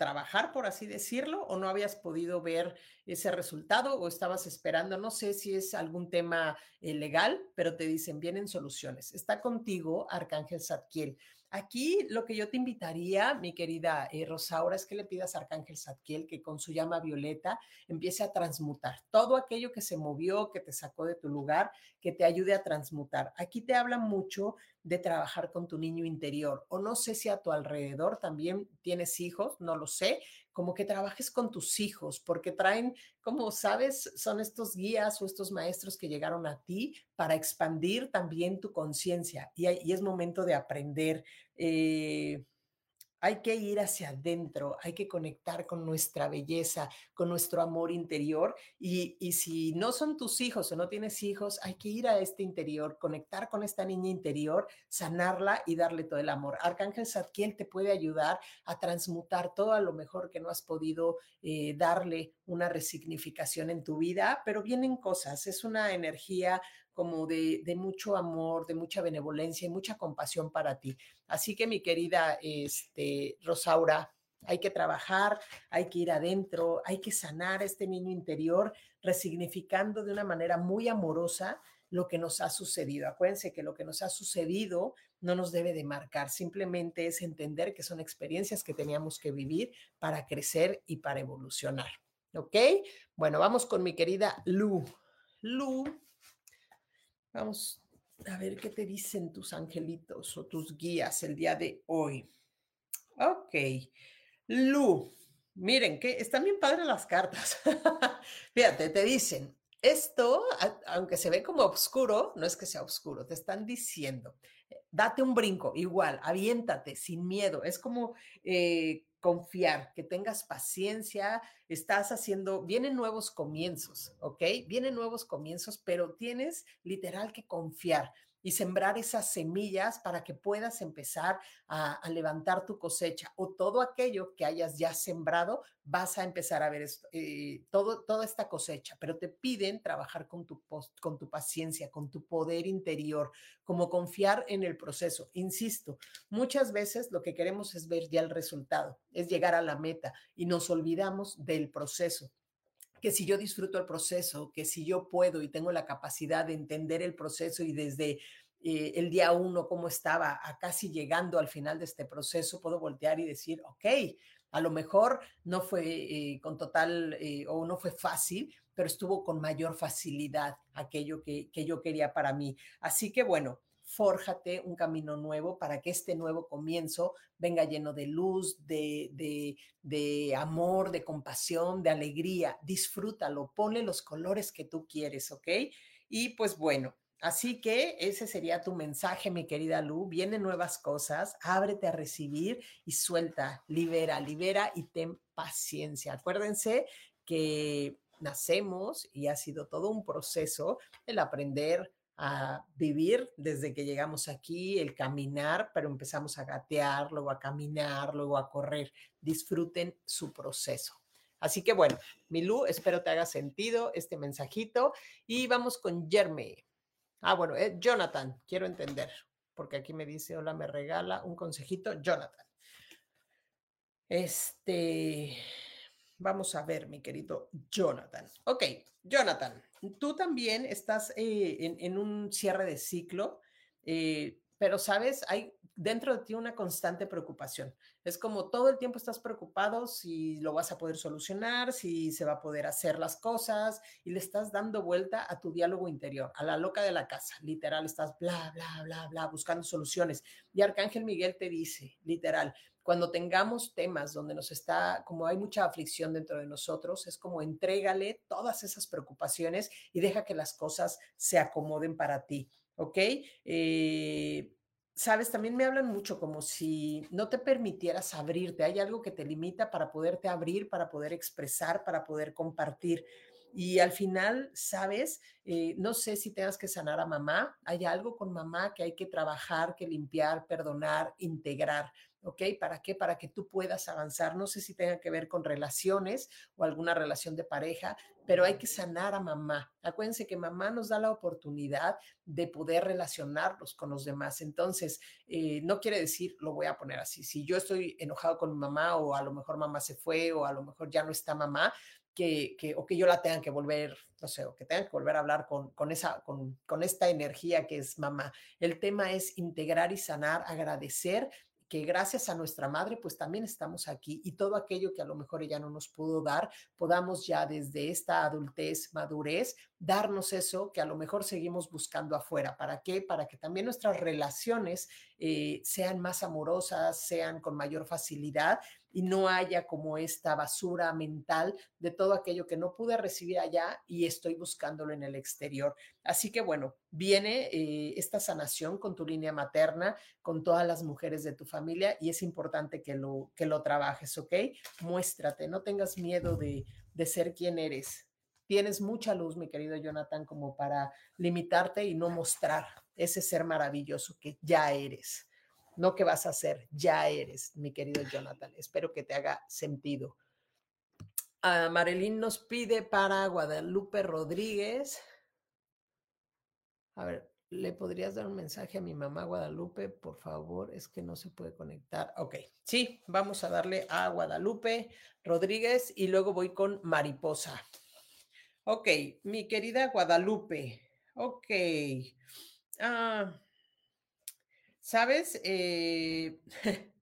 Speaker 1: trabajar, por así decirlo, o no habías podido ver ese resultado o estabas esperando, no sé si es algún tema eh, legal, pero te dicen, vienen soluciones. Está contigo Arcángel Zadkiel. Aquí lo que yo te invitaría, mi querida eh, Rosaura, es que le pidas a Arcángel Zadkiel que con su llama violeta empiece a transmutar todo aquello que se movió, que te sacó de tu lugar, que te ayude a transmutar. Aquí te habla mucho de trabajar con tu niño interior, o no sé si a tu alrededor también tienes hijos, no lo sé, como que trabajes con tus hijos, porque traen, como sabes, son estos guías o estos maestros que llegaron a ti para expandir también tu conciencia y, es momento de aprender. Eh, hay que ir hacia adentro, hay que conectar con nuestra belleza, con nuestro amor interior. Y, si no son tus hijos o no tienes hijos, hay que ir a este interior, conectar con esta niña interior, sanarla y darle todo el amor. Arcángel Zadkiel te puede ayudar a transmutar todo a lo mejor que no has podido eh, darle una resignificación en tu vida, pero vienen cosas, es una energía como de, mucho amor, de mucha benevolencia y mucha compasión para ti. Así que mi querida este, Rosaura, hay que trabajar, hay que ir adentro, hay que sanar este niño interior, resignificando de una manera muy amorosa lo que nos ha sucedido. Acuérdense que lo que nos ha sucedido no nos debe de marcar, simplemente es entender que son experiencias que teníamos que vivir para crecer y para evolucionar. ¿Ok? Bueno, vamos con mi querida Lu. Lu Vamos a ver qué te dicen tus angelitos o tus guías el día de hoy. Ok. Lu, miren que están bien padres las cartas. Fíjate, te dicen, esto, aunque se ve como oscuro, no es que sea oscuro, te están diciendo, date un brinco, igual, aviéntate sin miedo. Es como eh, confiar, que tengas paciencia, estás haciendo, vienen nuevos comienzos, ¿ok? Vienen nuevos comienzos, pero tienes literal que confiar y sembrar esas semillas para que puedas empezar a, levantar tu cosecha o todo aquello que hayas ya sembrado, vas a empezar a ver eh, todo, toda esta cosecha, pero te piden trabajar con tu, con tu paciencia, con tu poder interior, como confiar en el proceso. Insisto, muchas veces lo que queremos es ver ya el resultado, es llegar a la meta y nos olvidamos del proceso que si yo disfruto el proceso, que si yo puedo y tengo la capacidad de entender el proceso y desde eh, el día uno, cómo estaba, a casi llegando al final de este proceso, puedo voltear y decir, ok, a lo mejor no fue eh, con total eh, o no fue fácil, pero estuvo con mayor facilidad aquello que, que yo quería para mí. Así que bueno, fórjate un camino nuevo para que este nuevo comienzo venga lleno de luz, de, de, amor, de compasión, de alegría. Disfrútalo, ponle los colores que tú quieres, ¿ok? Y pues bueno, Así que ese sería tu mensaje, mi querida Lu. Vienen nuevas cosas, ábrete a recibir y suelta, libera, libera y ten paciencia. Acuérdense que nacemos y ha sido todo un proceso el aprender a vivir desde que llegamos aquí, el caminar, pero empezamos a gatear, luego a caminar, luego a correr. Disfruten su proceso. Así que bueno, Milú, espero te haga sentido este mensajito y vamos con Jeremy. Ah, bueno, eh, Jonathan, quiero entender, porque aquí me dice, hola, me regala un consejito, Jonathan. Este, vamos a ver, mi querido Jonathan. Ok, Jonathan, tú también estás eh, en, un cierre de ciclo. Eh, pero sabes, hay dentro de ti una constante preocupación. Es como todo el tiempo estás preocupado si lo vas a poder solucionar, si se va a poder hacer las cosas y le estás dando vuelta a tu diálogo interior, a la loca de la casa. Literal, estás bla, bla, bla, bla, buscando soluciones. Y Arcángel Miguel te dice, literal, cuando tengamos temas donde nos está, como hay mucha aflicción dentro de nosotros, es como entrégale todas esas preocupaciones y deja que las cosas se acomoden para ti. ¿Ok? Eh, sabes, también me hablan mucho como si no te permitieras abrirte. Hay algo que te limita para poderte abrir, para poder expresar, para poder compartir. Y al final, sabes, eh, no sé si tengas que sanar a mamá. Hay algo con mamá que hay que trabajar, que limpiar, perdonar, integrar. ¿Ok? ¿Para qué? Para que tú puedas avanzar. No sé si tenga que ver con relaciones o alguna relación de pareja, pero hay que sanar a mamá. Acuérdense que mamá nos da la oportunidad de poder relacionarnos con los demás. Entonces, eh, no quiere decir, lo voy a poner así, si yo estoy enojado con mi mamá o a lo mejor mamá se fue o a lo mejor ya no está mamá, que, que, o que yo la tenga que volver, no sé, o que tenga que volver a hablar con, con esa, con, con esta energía que es mamá. El tema es integrar y sanar, agradecer que gracias a nuestra madre, pues también estamos aquí y todo aquello que a lo mejor ella no nos pudo dar, podamos ya desde esta adultez, madurez, darnos eso que a lo mejor seguimos buscando afuera. ¿Para qué? Para que también nuestras relaciones eh, sean más amorosas, sean con mayor facilidad y no haya como esta basura mental de todo aquello que no pude recibir allá y estoy buscándolo en el exterior. Así que bueno, viene eh, esta sanación con tu línea materna, con todas las mujeres de tu familia y es importante que lo, que lo trabajes, ¿ok? Muéstrate, no tengas miedo de, de ser quien eres. Tienes mucha luz, mi querido Jonathan, como para limitarte y no mostrar ese ser maravilloso que ya eres no que vas a hacer, ya eres, mi querido Jonathan. Espero que te haga sentido. Uh, Marilyn nos pide para Guadalupe Rodríguez. A ver, ¿le podrías dar un mensaje a mi mamá Guadalupe? Por favor, es que no se puede conectar. Ok, sí, vamos a darle a Guadalupe Rodríguez y luego voy con Mariposa. Ok, mi querida Guadalupe. Ok. Ah. ¿Sabes? Eh,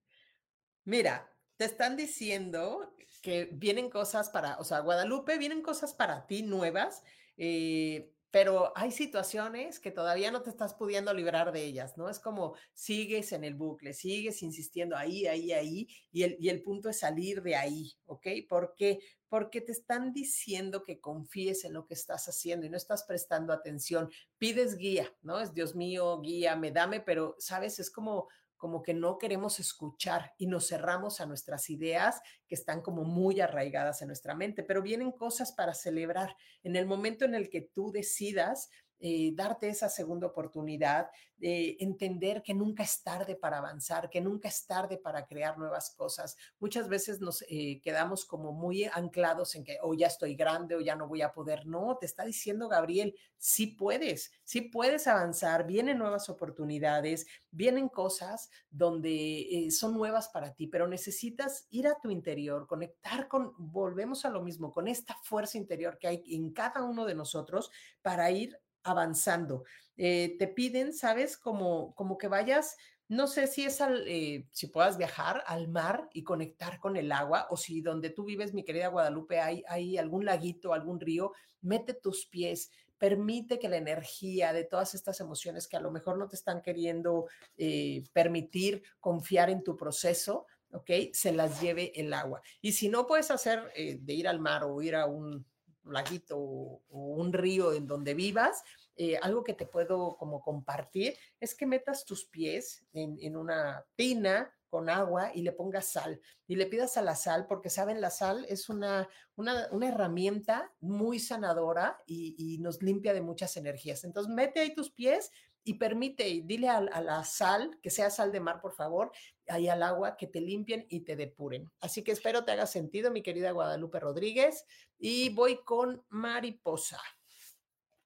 Speaker 1: mira, te están diciendo que vienen cosas para, o sea, Guadalupe, vienen cosas para ti nuevas, eh, pero hay situaciones que todavía no te estás pudiendo librar de ellas, ¿no? Es como sigues en el bucle, sigues insistiendo ahí, ahí, ahí, y el, y el punto es salir de ahí, ¿ok? ¿Por qué? Porque te están diciendo que confíes en lo que estás haciendo y no estás prestando atención. Pides guía, ¿no? Es Dios mío, guíame, dame, pero, ¿sabes? Es como como que no queremos escuchar y nos cerramos a nuestras ideas que están como muy arraigadas en nuestra mente, pero vienen cosas para celebrar. En el momento en el que tú decidas eh, darte esa segunda oportunidad, de entender que nunca es tarde para avanzar, que nunca es tarde para crear nuevas cosas. Muchas veces nos eh, quedamos como muy anclados en que, oh, ya estoy grande o ya no voy a poder. No, te está diciendo Gabriel, sí puedes, sí puedes avanzar, vienen nuevas oportunidades, vienen cosas donde eh, son nuevas para ti, pero necesitas ir a tu interior, conectar con, volvemos a lo mismo, con esta fuerza interior que hay en cada uno de nosotros para ir avanzando. Eh, te piden, ¿sabes? Como, como que vayas, no sé si es al, eh, si puedas viajar al mar y conectar con el agua, o si donde tú vives, mi querida Guadalupe, hay, hay algún laguito, algún río, mete tus pies, permite que la energía de todas estas emociones que a lo mejor no te están queriendo eh, permitir confiar en tu proceso, ¿ok? Se las lleve el agua. Y si no puedes hacer de ir al mar o ir a un laguito o, un río en donde vivas, eh, algo que te puedo como compartir es que metas tus pies en, una tina con agua y le pongas sal y le pidas a la sal porque saben la sal es una, una, herramienta muy sanadora y, nos limpia de muchas energías. Entonces mete ahí tus pies y permite, y dile a, la sal, que sea sal de mar, por favor, ahí al agua, que te limpien y te depuren. Así que espero te haga sentido, mi querida Guadalupe Rodríguez. Y voy con mariposa.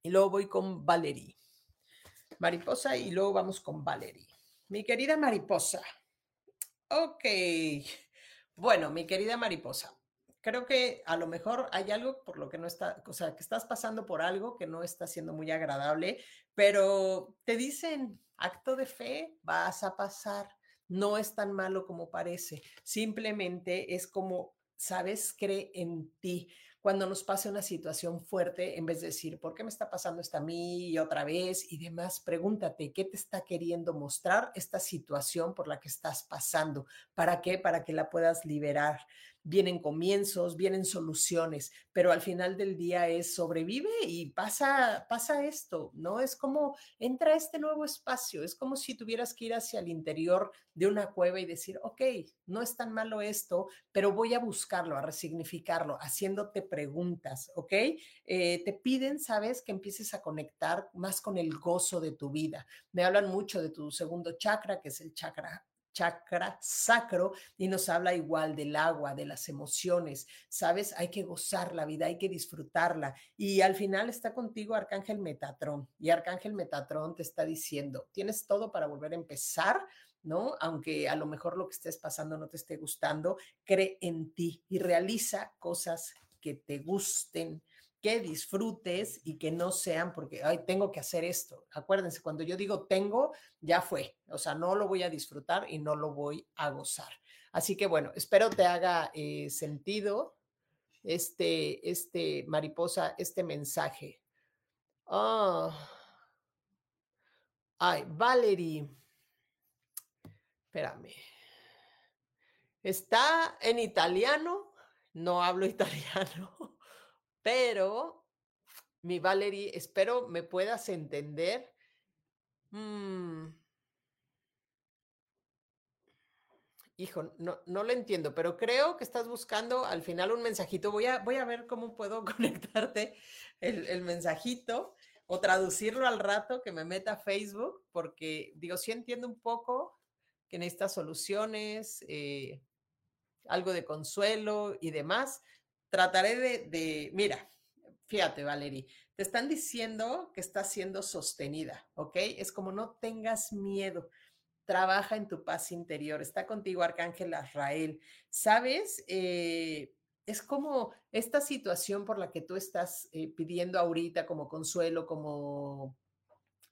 Speaker 1: Y luego voy con Valerie. Mariposa y luego vamos con Valerie. Mi querida mariposa. Ok. Bueno, mi querida mariposa, creo que a lo mejor hay algo por lo que no está, o sea, que estás pasando por algo que no está siendo muy agradable, pero te dicen, acto de fe, vas a pasar. No es tan malo como parece. Simplemente es como, sabes, cree en ti cuando nos pase una situación fuerte, en vez de decir, ¿por qué me está pasando esto a mí y otra vez y demás? Pregúntate, ¿qué te está queriendo mostrar esta situación por la que estás pasando? ¿Para qué? Para que la puedas liberar vienen comienzos, vienen soluciones, pero al final del día es sobrevive y pasa, pasa esto, ¿no? Es como entra a este nuevo espacio, es como si tuvieras que ir hacia el interior de una cueva y decir, ok, no es tan malo esto, pero voy a buscarlo, a resignificarlo, haciéndote preguntas, ¿ok? Eh, te piden, sabes, que empieces a conectar más con el gozo de tu vida. Me hablan mucho de tu segundo chakra, que es el chakra chakra sacro y nos habla igual del agua, de las emociones, ¿sabes? Hay que gozar la vida, hay que disfrutarla. Y al final está contigo Arcángel Metatrón y Arcángel Metatrón te está diciendo, tienes todo para volver a empezar. ¿No? Aunque a lo mejor lo que estés pasando no te esté gustando, cree en ti y realiza cosas que te gusten, que disfrutes y que no sean porque, ay, tengo que hacer esto. Acuérdense, cuando yo digo tengo, ya fue. O sea, no lo voy a disfrutar y no lo voy a gozar. Así que bueno, espero te haga eh, sentido este, este, mariposa, este mensaje. Oh. Ay, Valerie. Espérame. Está en italiano. No hablo italiano. Pero, mi Valerie, espero me puedas entender. Mm. Hijo, no, no lo entiendo, pero creo que estás buscando al final un mensajito. Voy a, voy a ver cómo puedo conectarte el, mensajito o traducirlo al rato que me meta a Facebook, porque digo, sí entiendo un poco que necesitas soluciones, eh, algo de consuelo y demás, trataré de, mira, fíjate, Valerie, te están diciendo que estás siendo sostenida, ¿ok? Es como no tengas miedo. Trabaja en tu paz interior. Está contigo Arcángel Azrael. ¿Sabes? Eh, es como esta situación por la que tú estás eh, pidiendo ahorita como consuelo, como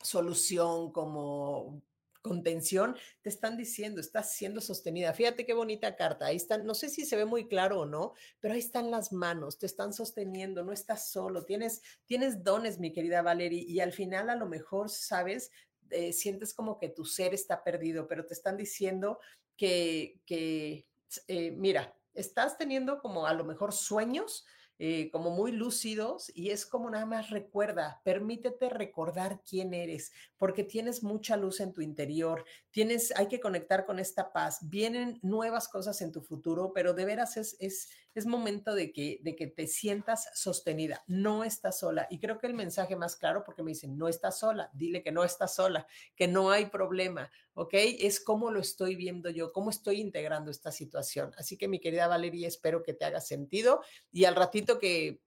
Speaker 1: solución, como contención, te están diciendo, estás siendo sostenida. Fíjate qué bonita carta. Ahí están, no sé si se ve muy claro o no, pero ahí están las manos, te están sosteniendo, no estás solo, tienes, tienes dones, mi querida Valerie, y al final a lo mejor, sabes, eh, sientes como que tu ser está perdido, pero te están diciendo que, que eh, mira, estás teniendo como a lo mejor sueños, eh, como muy lúcidos y es como nada más recuerda, permítete recordar quién eres, porque tienes mucha luz en tu interior, tienes, hay que conectar con esta paz, vienen nuevas cosas en tu futuro, pero de veras es, es, es momento de que, de que te sientas sostenida, no estás sola. Y creo que el mensaje más claro, porque me dicen, no estás sola, dile que no estás sola, que no hay problema, ¿ok? Es cómo lo estoy viendo yo, cómo estoy integrando esta situación. Así que mi querida Valeria, espero que te haga sentido y al ratito que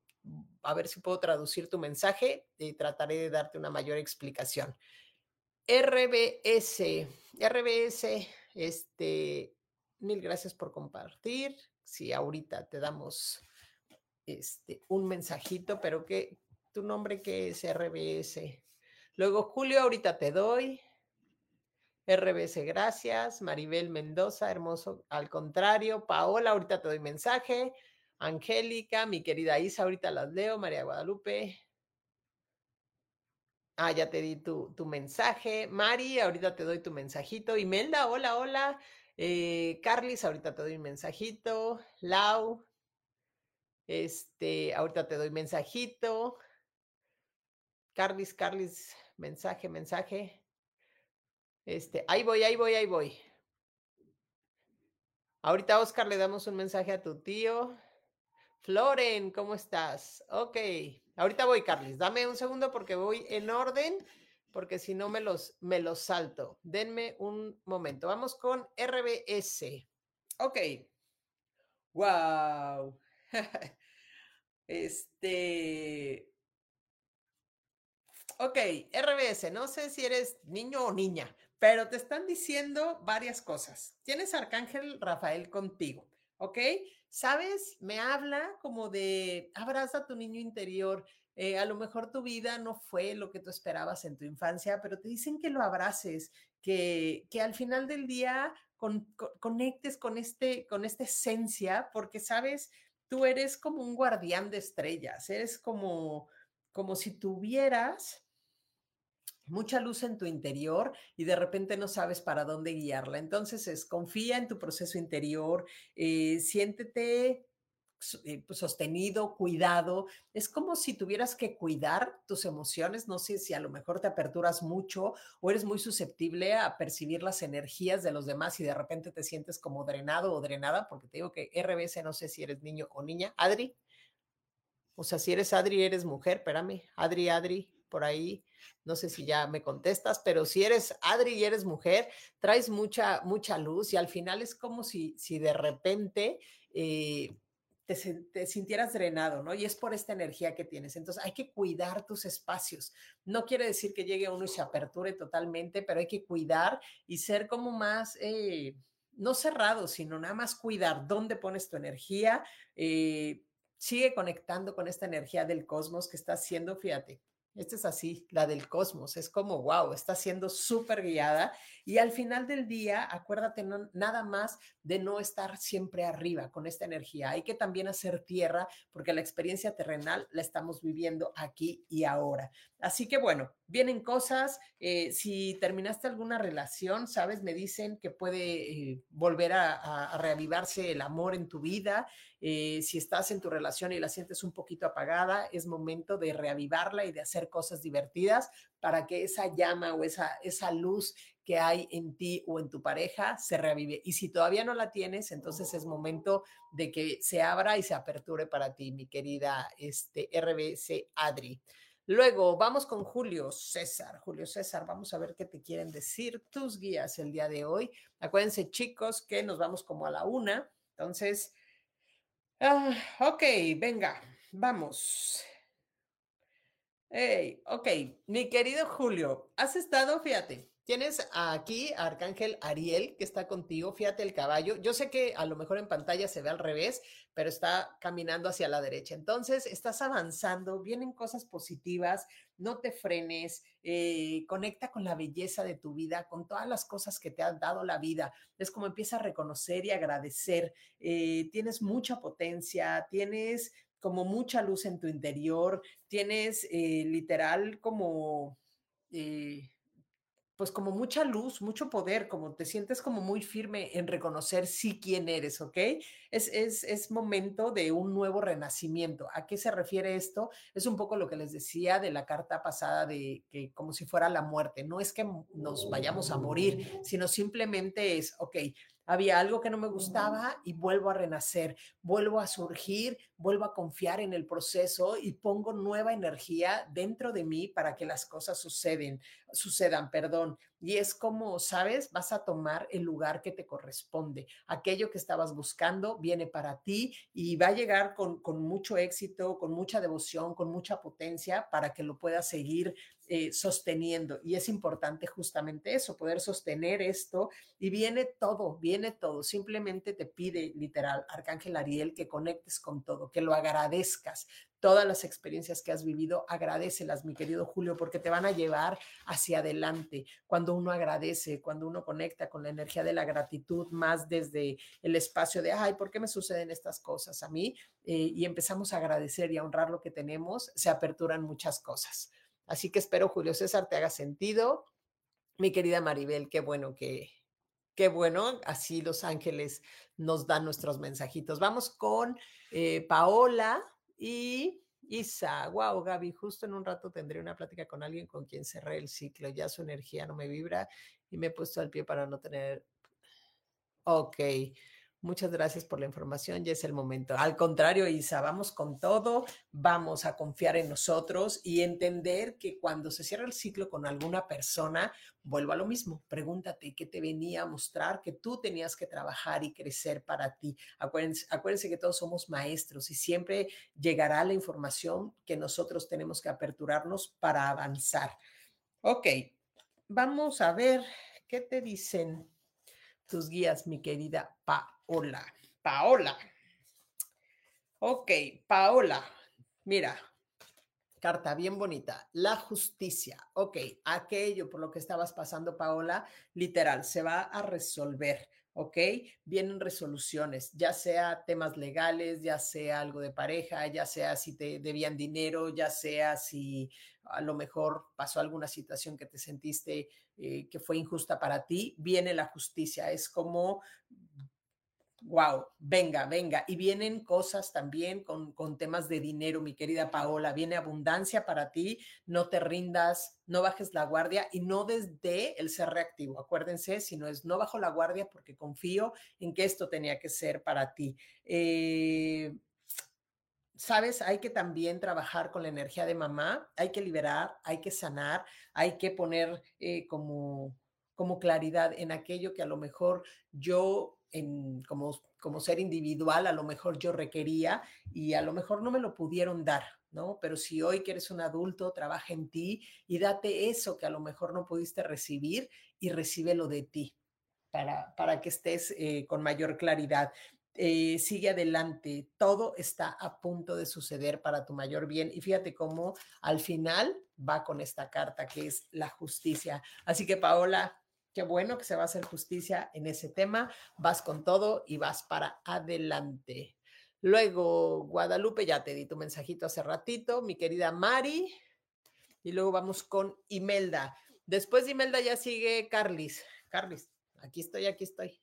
Speaker 1: a ver si puedo traducir tu mensaje y trataré de darte una mayor explicación. RBS, RBS, este, mil gracias por compartir si ahorita te damos este, un mensajito, pero que tu nombre que es RBS. Luego, Julio, ahorita te doy. RBS, gracias. Maribel Mendoza, hermoso. Al contrario, Paola, ahorita te doy mensaje. Angélica, mi querida Isa, ahorita las leo. María Guadalupe. Ah, ya te di tu, tu mensaje. Mari, ahorita te doy tu mensajito. Imelda, hola, hola. Eh, Carlis, ahorita te doy un mensajito. Lau, este, ahorita te doy mensajito. Carlis, Carlis, mensaje, mensaje. Este, ahí voy, ahí voy, ahí voy. Ahorita, Oscar, le damos un mensaje a tu tío. Floren, ¿cómo estás? Ok, ahorita voy, Carlis. Dame un segundo porque voy en orden porque si no me los, me los salto. Denme un momento. Vamos con RBS. Ok. Wow. este. Ok, RBS, no sé si eres niño o niña, pero te están diciendo varias cosas. Tienes Arcángel Rafael contigo. ¿ok? ¿Sabes? Me habla como de abraza a tu niño interior. Eh, a lo mejor tu vida no fue lo que tú esperabas en tu infancia, pero te dicen que lo abraces, que, que al final del día conectes con, este, con esta esencia, porque sabes, tú eres como un guardián de estrellas, eres como, como si tuvieras mucha luz en tu interior y de repente no sabes para dónde guiarla. Entonces es confía en tu proceso interior, eh, siéntete sostenido, cuidado. Es como si tuvieras que cuidar tus emociones. No sé si a lo mejor te aperturas mucho o eres muy susceptible a percibir las energías de los demás y de repente te sientes como drenado o drenada, porque te digo que RBC no sé si eres niño o niña. Adri. O sea, si eres Adri, eres mujer, espérame. Adri, Adri, por ahí. No sé si ya me contestas, pero si eres Adri y eres mujer, traes mucha, mucha luz y al final es como si, si de repente eh, te, sintieras drenado, ¿no? Y es por esta energía que tienes. Entonces hay que cuidar tus espacios. No quiere decir que llegue uno y se aperture totalmente, pero hay que cuidar y ser como más, eh, no cerrado, sino nada más cuidar dónde pones tu energía. Eh, sigue conectando con esta energía del cosmos que está haciendo, fíjate, esta es así, la del cosmos. Es como, wow, está siendo súper guiada. Y al final del día, acuérdate nada más de no estar siempre arriba con esta energía. Hay que también hacer tierra porque la experiencia terrenal la estamos viviendo aquí y ahora. Así que bueno, vienen cosas. Eh, si terminaste alguna relación, sabes, me dicen que puede eh, volver a, reavivarse el amor en tu vida. Eh, si estás en tu relación y la sientes un poquito apagada, es momento de reavivarla y de hacer cosas divertidas para que esa llama o esa, esa luz que hay en ti o en tu pareja se reavive. Y si todavía no la tienes, entonces es momento de que se abra y se aperture para ti, mi querida este, RBC Adri. Luego vamos con Julio César. Julio César, vamos a ver qué te quieren decir tus guías el día de hoy. Acuérdense, chicos, que nos vamos como a la una. Entonces, ah, ok, venga, vamos. Hey, ok, mi querido Julio, has estado, fíjate, Tienes aquí a Arcángel Ariel que está contigo, fíjate el caballo. Yo sé que a lo mejor en pantalla se ve al revés, pero está caminando hacia la derecha. Entonces, estás avanzando, vienen cosas positivas, no te frenes, eh, conecta con la belleza de tu vida, con todas las cosas que te ha dado la vida. Es como empieza a reconocer y agradecer. Eh, tienes mucha potencia, tienes como mucha luz en tu interior, tienes eh, literal como pues como mucha luz, mucho poder, como te sientes como muy firme en reconocer sí quién eres, ¿ok? Es, es, es, momento de un nuevo renacimiento. ¿A qué se refiere esto? Es un poco lo que les decía de la carta pasada de que como si fuera la muerte. No es que nos vayamos a morir, sino simplemente es, ok, había algo que no me gustaba y vuelvo a renacer, vuelvo a surgir, vuelvo a confiar en el proceso y pongo nueva energía dentro de mí para que las cosas suceden, sucedan, perdón. Y es como, sabes, vas a tomar el lugar que te corresponde. Aquello que estabas buscando viene para ti y va a llegar con, con mucho éxito, con mucha devoción, con mucha potencia para que lo puedas seguir eh, sosteniendo. Y es importante justamente eso, poder sostener esto. Y viene todo, viene todo. Simplemente te pide, literal, Arcángel Ariel, que conectes con todo, que lo agradezcas. Todas las experiencias que has vivido, agradecelas, mi querido Julio, porque te van a llevar hacia adelante. Cuando uno agradece, cuando uno conecta con la energía de la gratitud, más desde el espacio de, ay, ¿por qué me suceden estas cosas a mí? Eh, y empezamos a agradecer y a honrar lo que tenemos, se aperturan muchas cosas. Así que espero, Julio César, te haga sentido. Mi querida Maribel, qué bueno que, qué bueno, así los ángeles nos dan nuestros mensajitos. Vamos con eh, Paola y Isa. Wow, Gaby, justo en un rato tendré una plática con alguien con quien cerré el ciclo. Ya su energía no me vibra y me he puesto al pie para no tener. Ok. Muchas gracias por la información, ya es el momento. Al contrario, Isa, vamos con todo, vamos a confiar en nosotros y entender que cuando se cierra el ciclo con alguna persona, vuelvo a lo mismo, pregúntate qué te venía a mostrar, que tú tenías que trabajar y crecer para ti. Acuérdense, acuérdense que todos somos maestros y siempre llegará la información que nosotros tenemos que aperturarnos para avanzar. Ok, vamos a ver qué te dicen tus guías, mi querida Pa. Hola. Paola. Ok, Paola. Mira, carta bien bonita. La justicia. Ok, aquello por lo que estabas pasando, Paola, literal, se va a resolver. ¿ok? Vienen resoluciones, ya sea temas legales, ya sea algo de pareja, ya sea si te debían dinero, ya sea si a lo mejor pasó alguna situación que te sentiste eh, que fue injusta para ti, viene la justicia. Es como wow, venga, venga. Y vienen cosas también con, temas de dinero, mi querida Paola. Viene abundancia para ti, no te rindas, no bajes la guardia y no desde el ser reactivo. Acuérdense, si no es no bajo la guardia porque confío en que esto tenía que ser para ti. Eh, Sabes, hay que también trabajar con la energía de mamá, hay que liberar, hay que sanar, hay que poner eh, como, como claridad en aquello que a lo mejor yo como, como ser individual, a lo mejor yo requería y a lo mejor no me lo pudieron dar, ¿no? Pero si hoy que eres un adulto, trabaja en ti y date eso que a lo mejor no pudiste recibir y recíbelo de ti para, para que estés eh, con mayor claridad. Eh, sigue adelante, todo está a punto de suceder para tu mayor bien y fíjate cómo al final va con esta carta que es la justicia. Así que Paola, Qué bueno que se va a hacer justicia en ese tema. Vas con todo y vas para adelante. Luego, Guadalupe, ya te di tu mensajito hace ratito, mi querida Mari. Y luego vamos con Imelda. Después de Imelda ya sigue Carlis. Carlis, aquí estoy, aquí estoy.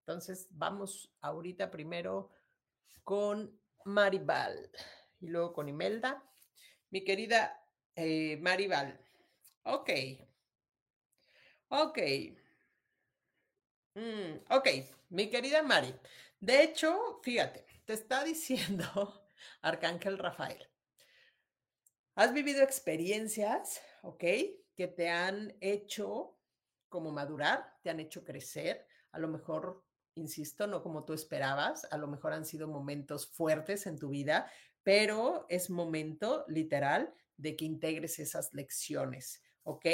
Speaker 1: Entonces, vamos ahorita primero con Maribal y luego con Imelda. Mi querida eh, Maribal. Ok, Ok. Mm, ok, mi querida Mari. De hecho, fíjate, te está diciendo Arcángel Rafael. Has vivido experiencias, ¿ok? Que te han hecho como madurar, te han hecho crecer, a lo mejor, insisto, no como tú esperabas, a lo mejor han sido momentos fuertes en tu vida, pero es momento literal de que integres esas lecciones, ¿ok?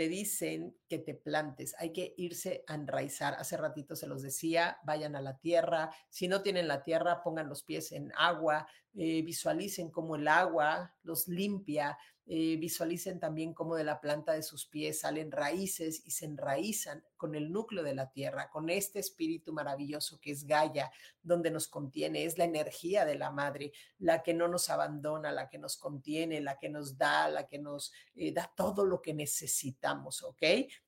Speaker 1: Te dicen que te plantes, hay que irse a enraizar. Hace ratito se los decía, vayan a la tierra, si no tienen la tierra, pongan los pies en agua, eh, visualicen cómo el agua los limpia, eh, visualicen también cómo de la planta de sus pies salen raíces y se enraizan con el núcleo de la tierra, con este espíritu maravilloso que es Gaia, donde nos contiene, es la energía de la madre, la que no nos abandona, la que nos contiene, la que nos da, la que nos eh, da todo lo que necesitamos, ¿ok?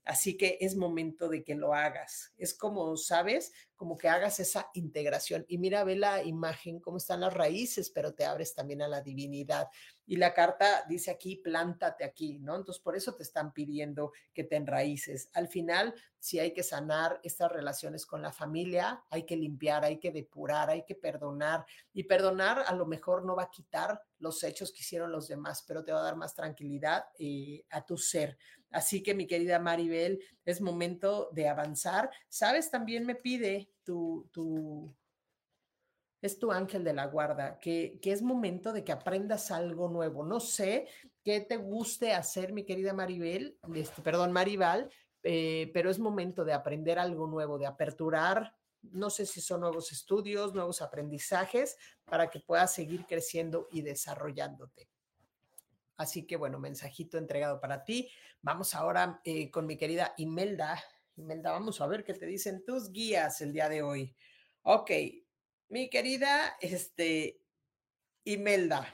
Speaker 1: Así que es momento de que lo hagas. Es como, ¿sabes? Como que hagas esa integración. Y mira, ve la imagen, cómo están las raíces, pero te abres también a la divinidad. Y la carta dice aquí, plántate aquí, ¿no? Entonces, por eso te están pidiendo que te enraíces. Al final, si hay que sanar estas relaciones con la familia, hay que limpiar, hay que depurar, hay que perdonar. Y perdonar a lo mejor no va a quitar los hechos que hicieron los demás, pero te va a dar más tranquilidad eh, a tu ser. Así que, mi querida Maribel, es momento de avanzar. Sabes, también me pide tu, tu, es tu ángel de la guarda, que, es momento de que aprendas algo nuevo. No sé qué te guste hacer, mi querida Maribel, este, perdón, Maribal, eh, pero es momento de aprender algo nuevo, de aperturar, no sé si son nuevos estudios, nuevos aprendizajes, para que puedas seguir creciendo y desarrollándote. Así que bueno, mensajito entregado para ti. Vamos ahora eh, con mi querida Imelda. Imelda, vamos a ver qué te dicen tus guías el día de hoy. Ok, mi querida este, Imelda,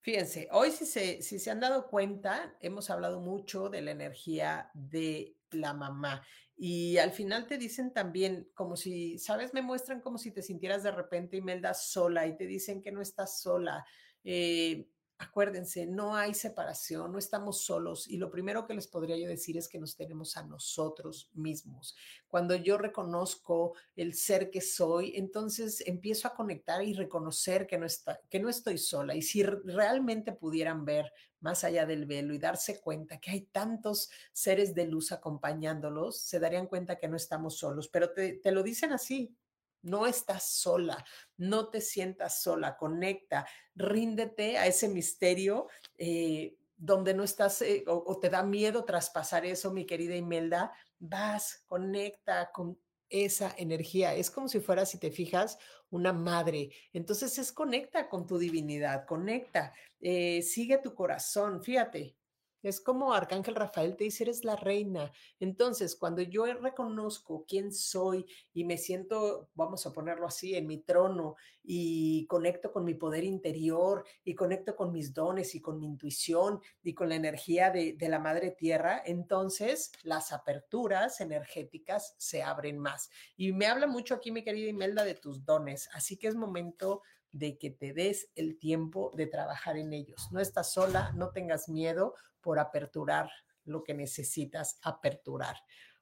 Speaker 1: fíjense, hoy si se, si se han dado cuenta, hemos hablado mucho de la energía de la mamá y al final te dicen también como si, ¿sabes? Me muestran como si te sintieras de repente, Imelda, sola y te dicen que no estás sola. Eh, acuérdense, no hay separación, no estamos solos y lo primero que les podría yo decir es que nos tenemos a nosotros mismos. Cuando yo reconozco el ser que soy, entonces empiezo a conectar y reconocer que no, está, que no estoy sola. Y si realmente pudieran ver más allá del velo y darse cuenta que hay tantos seres de luz acompañándolos, se darían cuenta que no estamos solos, pero te, te lo dicen así, no estás sola, no te sientas sola, conecta, ríndete a ese misterio eh, donde no estás eh, o, te da miedo traspasar eso, mi querida Imelda, vas, conecta con esa energía. Es como si fuera, si te fijas, una madre. Entonces es conecta con tu divinidad, conecta, eh, sigue tu corazón. Fíjate, es como Arcángel Rafael te dice, eres la reina. Entonces, cuando yo reconozco quién soy y me siento, vamos a ponerlo así, en mi trono y conecto con mi poder interior y conecto con mis dones y con mi intuición y con la energía de, de la Madre Tierra, entonces las aperturas energéticas se abren más. Y me habla mucho aquí, mi querida Imelda, de tus dones. Así que es momento de que te des el tiempo de trabajar en ellos. No estás sola, no tengas miedo por aperturar lo que necesitas aperturar.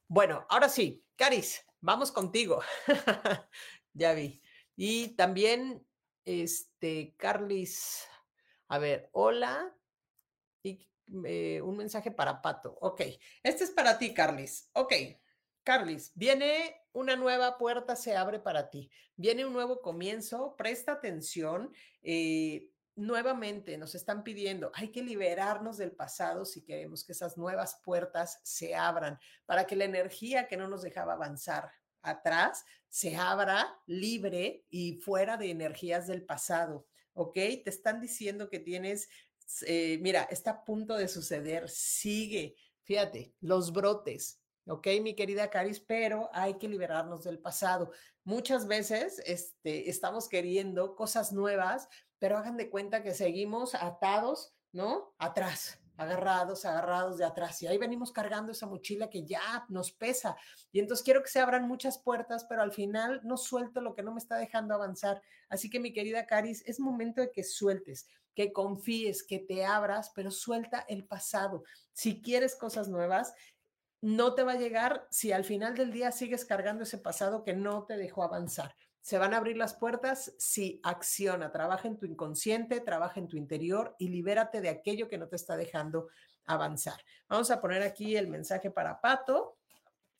Speaker 1: Bueno, ahora sí, Caris, vamos contigo. ya vi. Y también, este, Carlis, a ver, hola. Y eh, un mensaje para Pato. Ok, este es para ti, Carlis. Ok, Carlis, viene una nueva puerta, se abre para ti. Viene un nuevo comienzo, presta atención. Eh, nuevamente nos están pidiendo, hay que liberarnos del pasado si queremos que esas nuevas puertas se abran, para que la energía que no nos dejaba avanzar atrás se abra libre y fuera de energías del pasado. ¿Ok? Te están diciendo que tienes, eh, mira, está a punto de suceder, sigue, fíjate, los brotes, ¿ok, mi querida Caris? Pero hay que liberarnos del pasado. Muchas veces este, estamos queriendo cosas nuevas, pero hagan de cuenta que seguimos atados, ¿no? Atrás, agarrados, agarrados de atrás. Y ahí venimos cargando esa mochila que ya nos pesa. Y entonces quiero que se abran muchas puertas, pero al final no suelto lo que no me está dejando avanzar. Así que mi querida Caris, es momento de que sueltes, que confíes, que te abras, pero suelta el pasado. Si quieres cosas nuevas, no te va a llegar si al final del día sigues cargando ese pasado que no te dejó avanzar. Se van a abrir las puertas si acciona, trabaja en tu inconsciente, trabaja en tu interior y libérate de aquello que no te está dejando avanzar. Vamos a poner aquí el mensaje para Pato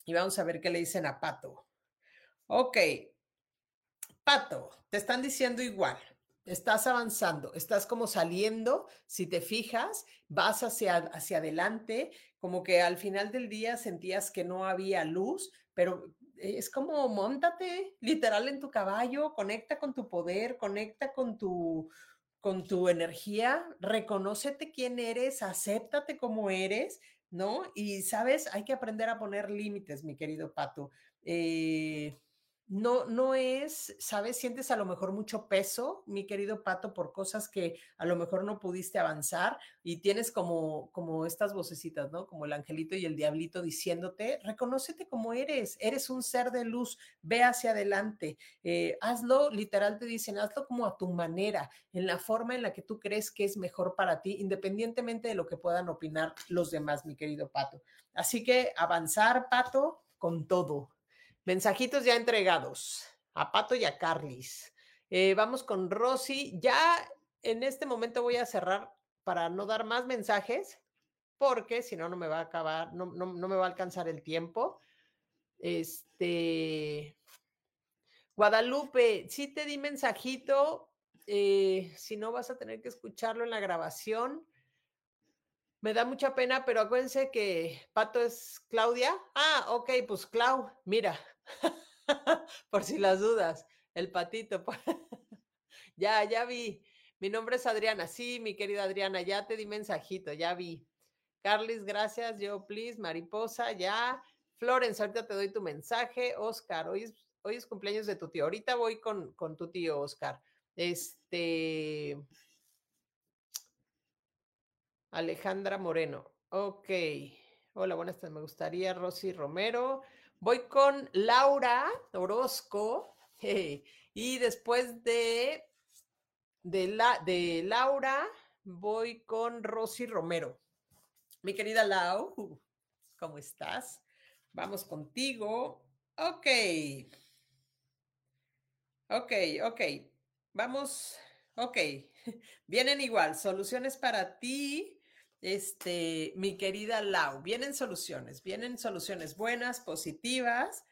Speaker 1: y vamos a ver qué le dicen a Pato. Ok, Pato, te están diciendo igual estás avanzando, estás como saliendo, si te fijas, vas hacia, hacia adelante, como que al final del día sentías que no había luz, pero es como montate literal en tu caballo, conecta con tu poder, conecta con tu con tu energía, reconócete quién eres, acéptate como eres, ¿no? Y sabes, hay que aprender a poner límites, mi querido Pato. Eh, no, no es, ¿sabes? Sientes a lo mejor mucho peso, mi querido Pato, por cosas que a lo mejor no pudiste avanzar y tienes como, como estas vocecitas, ¿no? Como el angelito y el diablito diciéndote, reconócete como eres, eres un ser de luz, ve hacia adelante, eh, hazlo, literal te dicen, hazlo como a tu manera, en la forma en la que tú crees que es mejor para ti, independientemente de lo que puedan opinar los demás, mi querido Pato. Así que avanzar, Pato, con todo. Mensajitos ya entregados a Pato y a Carlis. Eh, vamos con Rosy. Ya en este momento voy a cerrar para no dar más mensajes, porque si no, no me va a acabar, no, no, me va a alcanzar el tiempo. Este. Guadalupe, sí te di mensajito. Eh, si no, vas a tener que escucharlo en la grabación. Me da mucha pena, pero acuérdense que Pato es Claudia. Ah, ok, pues Clau, mira, por si las dudas, el patito. ya, ya vi. Mi nombre es Adriana. Sí, mi querida Adriana, ya te di mensajito, ya vi. Carlis, gracias. Yo, please. Mariposa, ya. Florence, ahorita te doy tu mensaje. Oscar, hoy es, hoy es cumpleaños de tu tío. Ahorita voy con, con tu tío, Oscar. Este. Alejandra Moreno. Ok. Hola, buenas tardes. Me gustaría Rosy Romero. Voy con Laura Orozco. y después de, de, la, de Laura, voy con Rosy Romero. Mi querida Lau, ¿cómo estás? Vamos contigo. Ok. Ok, ok. Vamos. Ok. Vienen igual. Soluciones para ti este, mi querida Lau, vienen soluciones, vienen soluciones buenas, positivas.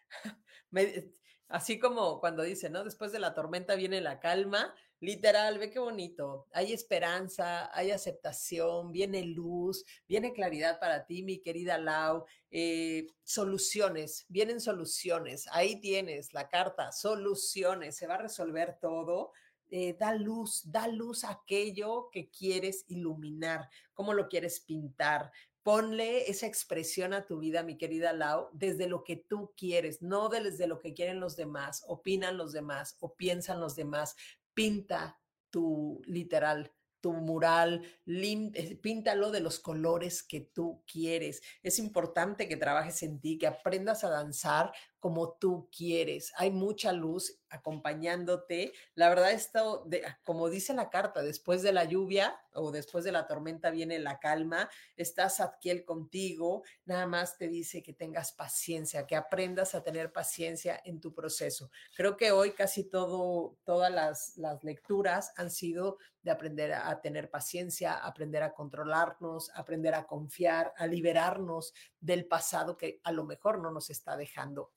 Speaker 1: así como cuando dice, ¿no? Después de la tormenta viene la calma. Literal, ve qué bonito. Hay esperanza, hay aceptación, viene luz, viene claridad para ti, mi querida Lau. Eh, soluciones, vienen soluciones. Ahí tienes la carta, soluciones. Se va a resolver todo. Eh, da luz, da luz a aquello que quieres iluminar, cómo lo quieres pintar. Ponle esa expresión a tu vida, mi querida Lau, desde lo que tú quieres, no desde lo que quieren los demás, opinan los demás o piensan los demás pinta tu literal, tu mural, eh, píntalo de los colores que tú quieres. Es importante que trabajes en ti, que aprendas a danzar como tú quieres. Hay mucha luz acompañándote. La verdad, esto, de, ah, como dice la carta, después de la lluvia o después de la tormenta viene la calma. Estás Adquiel contigo. Nada más te dice que tengas paciencia, que aprendas a tener paciencia en tu proceso. Creo que hoy casi todas las, lecturas han sido de aprender a tener paciencia, aprender a controlarnos, aprender a confiar, a liberarnos del pasado que a lo mejor no nos está dejando.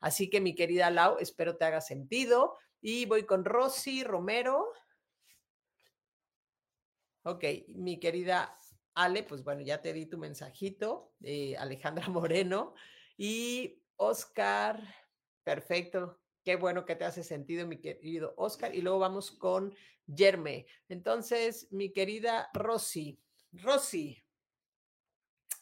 Speaker 1: Así que mi querida Lau, espero te haga sentido. Y voy con Rosy Romero. Ok, mi querida Ale, pues bueno, ya te di tu mensajito, eh, Alejandra Moreno. Y Oscar, perfecto, qué bueno que te hace sentido, mi querido Oscar. Y luego vamos con Yerme. Entonces, mi querida Rosy, Rosy,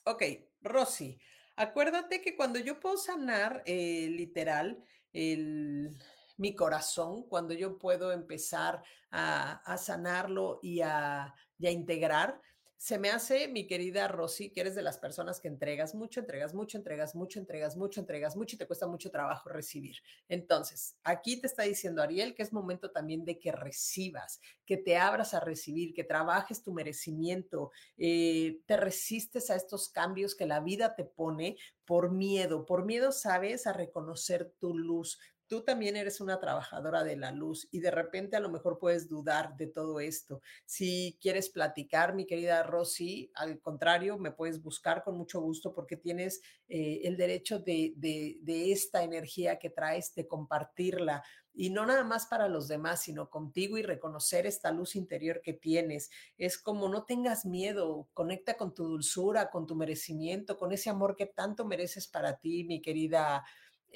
Speaker 1: ok, Rosy, acuérdate que cuando yo puedo sanar eh, literal mi corazón, cuando yo puedo empezar a, sanarlo y a, y a integrar, se me hace, mi querida Rosy, que eres de las personas que entregas mucho, entregas mucho, entregas mucho, entregas mucho, entregas mucho y te cuesta mucho trabajo recibir. Entonces, aquí te está diciendo Ariel que es momento también de que recibas, que te abras a recibir, que trabajes tu merecimiento, eh, te resistes a estos cambios que la vida te pone por miedo, por miedo, sabes, a reconocer tu luz, tú también eres una trabajadora de la luz y de repente a lo mejor puedes dudar de todo esto. Si quieres platicar, mi querida Rosy, al contrario, me puedes buscar con mucho gusto porque tienes eh, el derecho de, de esta energía que traes, de compartirla y no nada más para los demás, sino contigo y reconocer esta luz interior que tienes. Es como no tengas miedo, conecta con tu dulzura, con tu merecimiento, con ese amor que tanto mereces para ti, mi querida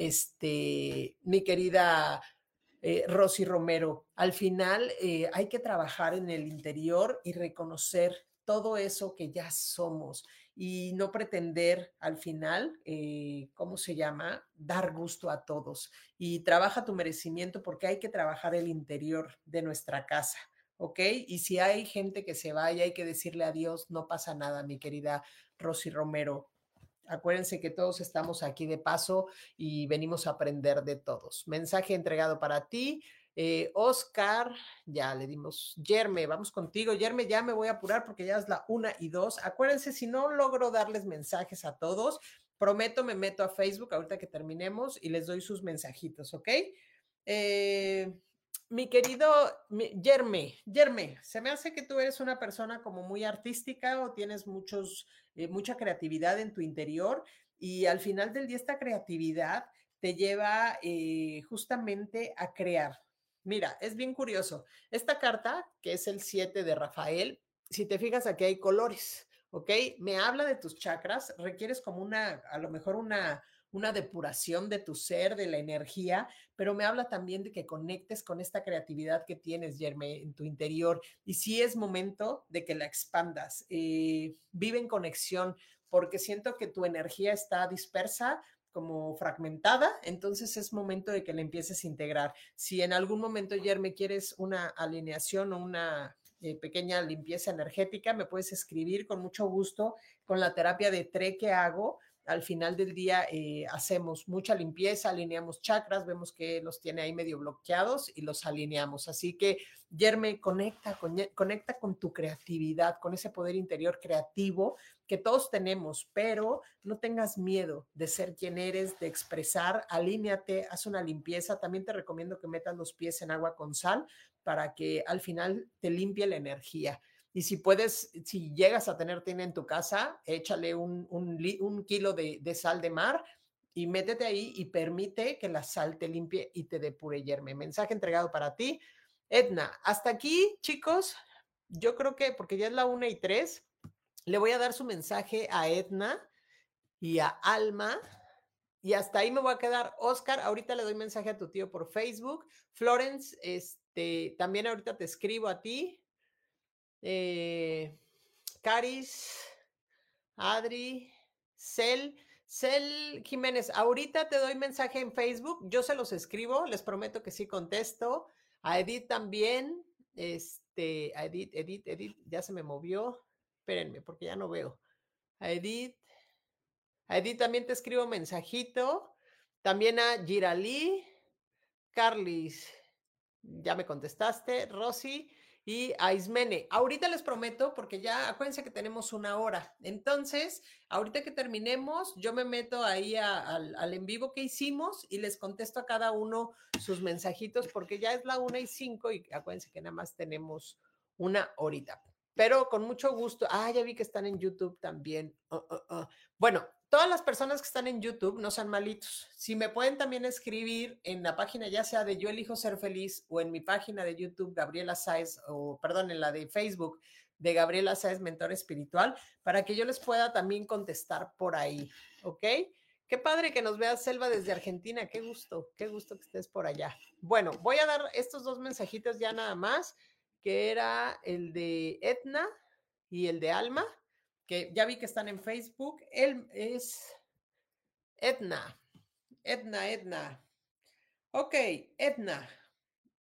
Speaker 1: este, mi querida eh, Rosy Romero. Al final eh, hay que trabajar en el interior y reconocer todo eso que ya somos y no pretender al final, eh, ¿cómo se llama? Dar gusto a todos. Y trabaja tu merecimiento porque hay que trabajar el interior de nuestra casa. ¿ok? Y si hay gente que se vaya, hay que decirle adiós, no pasa nada, mi querida Rosy Romero. Acuérdense que todos estamos aquí de paso y venimos a aprender de todos. Mensaje entregado para ti. Eh, Oscar, ya le dimos. Yerme, vamos contigo. Yerme, ya me voy a apurar porque ya es la una y dos. Acuérdense, si no logro darles mensajes a todos, prometo me meto a Facebook ahorita que terminemos y les doy sus mensajitos, ¿ok? Eh, mi querido Yerme, Yerme, se me hace que tú eres una persona como muy artística o tienes muchos, eh, mucha creatividad en tu interior y al final del día esta creatividad te lleva eh, justamente a crear. Mira, es bien curioso. Esta carta, que es el 7 de Rafael, si te fijas aquí hay colores, ¿ok? Me habla de tus chakras, requieres como una, a lo mejor una, una depuración de tu ser, de la energía, pero me habla también de que conectes con esta creatividad que tienes, Yerme, en tu interior. Y sí es momento de que la expandas. Eh, vive en conexión, porque siento que tu energía está dispersa, como fragmentada, entonces es momento de que la empieces a integrar. Si en algún momento, Yerme, quieres una alineación o una eh, pequeña limpieza energética, me puedes escribir con mucho gusto con la terapia de TRE que hago al final del día eh, hacemos mucha limpieza, alineamos chakras, vemos que los tiene ahí medio bloqueados y los alineamos. Así que, Yerme, conecta, conecta con tu creatividad, con ese poder interior creativo que todos tenemos, pero no tengas miedo de ser quien eres, de expresar, alíneate, haz una limpieza. También te recomiendo que metas los pies en agua con sal para que al final te limpie la energía. Y si puedes, si llegas a tener tina en tu casa, échale un, un, kilo de, sal de mar y métete ahí y permite que la sal te limpie y te depure yerme. Mensaje entregado para ti. Edna, hasta aquí, chicos, yo creo que, porque ya es la una y tres, le voy a dar su mensaje a Edna y a Alma. Y hasta ahí me voy a quedar. Oscar, ahorita le doy mensaje a tu tío por Facebook. Florence, este, también ahorita te escribo a ti. Eh, Caris, Adri, Cel, Cel Jiménez, ahorita te doy mensaje en Facebook, yo se los escribo, les prometo que sí contesto. A Edith también, este, Edith, Edith, Edith, ya se me movió. Espérenme, porque ya no veo. A Edith, a Edith también te escribo mensajito. También a Giralí, Carlis, ya me contestaste, Rosy y a Ismene. Ahorita les prometo, porque ya acuérdense que tenemos una hora. Entonces, ahorita que terminemos, yo me meto ahí al, al, en vivo que hicimos y les contesto a cada uno sus mensajitos, porque ya es la una y cinco y acuérdense que nada más tenemos una horita. Pero con mucho gusto. Ah, ya vi que están en YouTube también. Uh, uh, uh. Bueno, todas las personas que están en YouTube no sean malitos. Si me pueden también escribir en la página, ya sea de Yo Elijo Ser Feliz o en mi página de YouTube, Gabriela Sáez, o perdón, en la de Facebook de Gabriela Sáez, Mentor Espiritual, para que yo les pueda también contestar por ahí. ¿Ok? Qué padre que nos veas, Selva, desde Argentina. Qué gusto, qué gusto que estés por allá. Bueno, voy a dar estos dos mensajitos ya nada más, que era el de Etna y el de Alma que ya vi que están en Facebook. Él es Edna. Edna, Edna. Ok, Edna.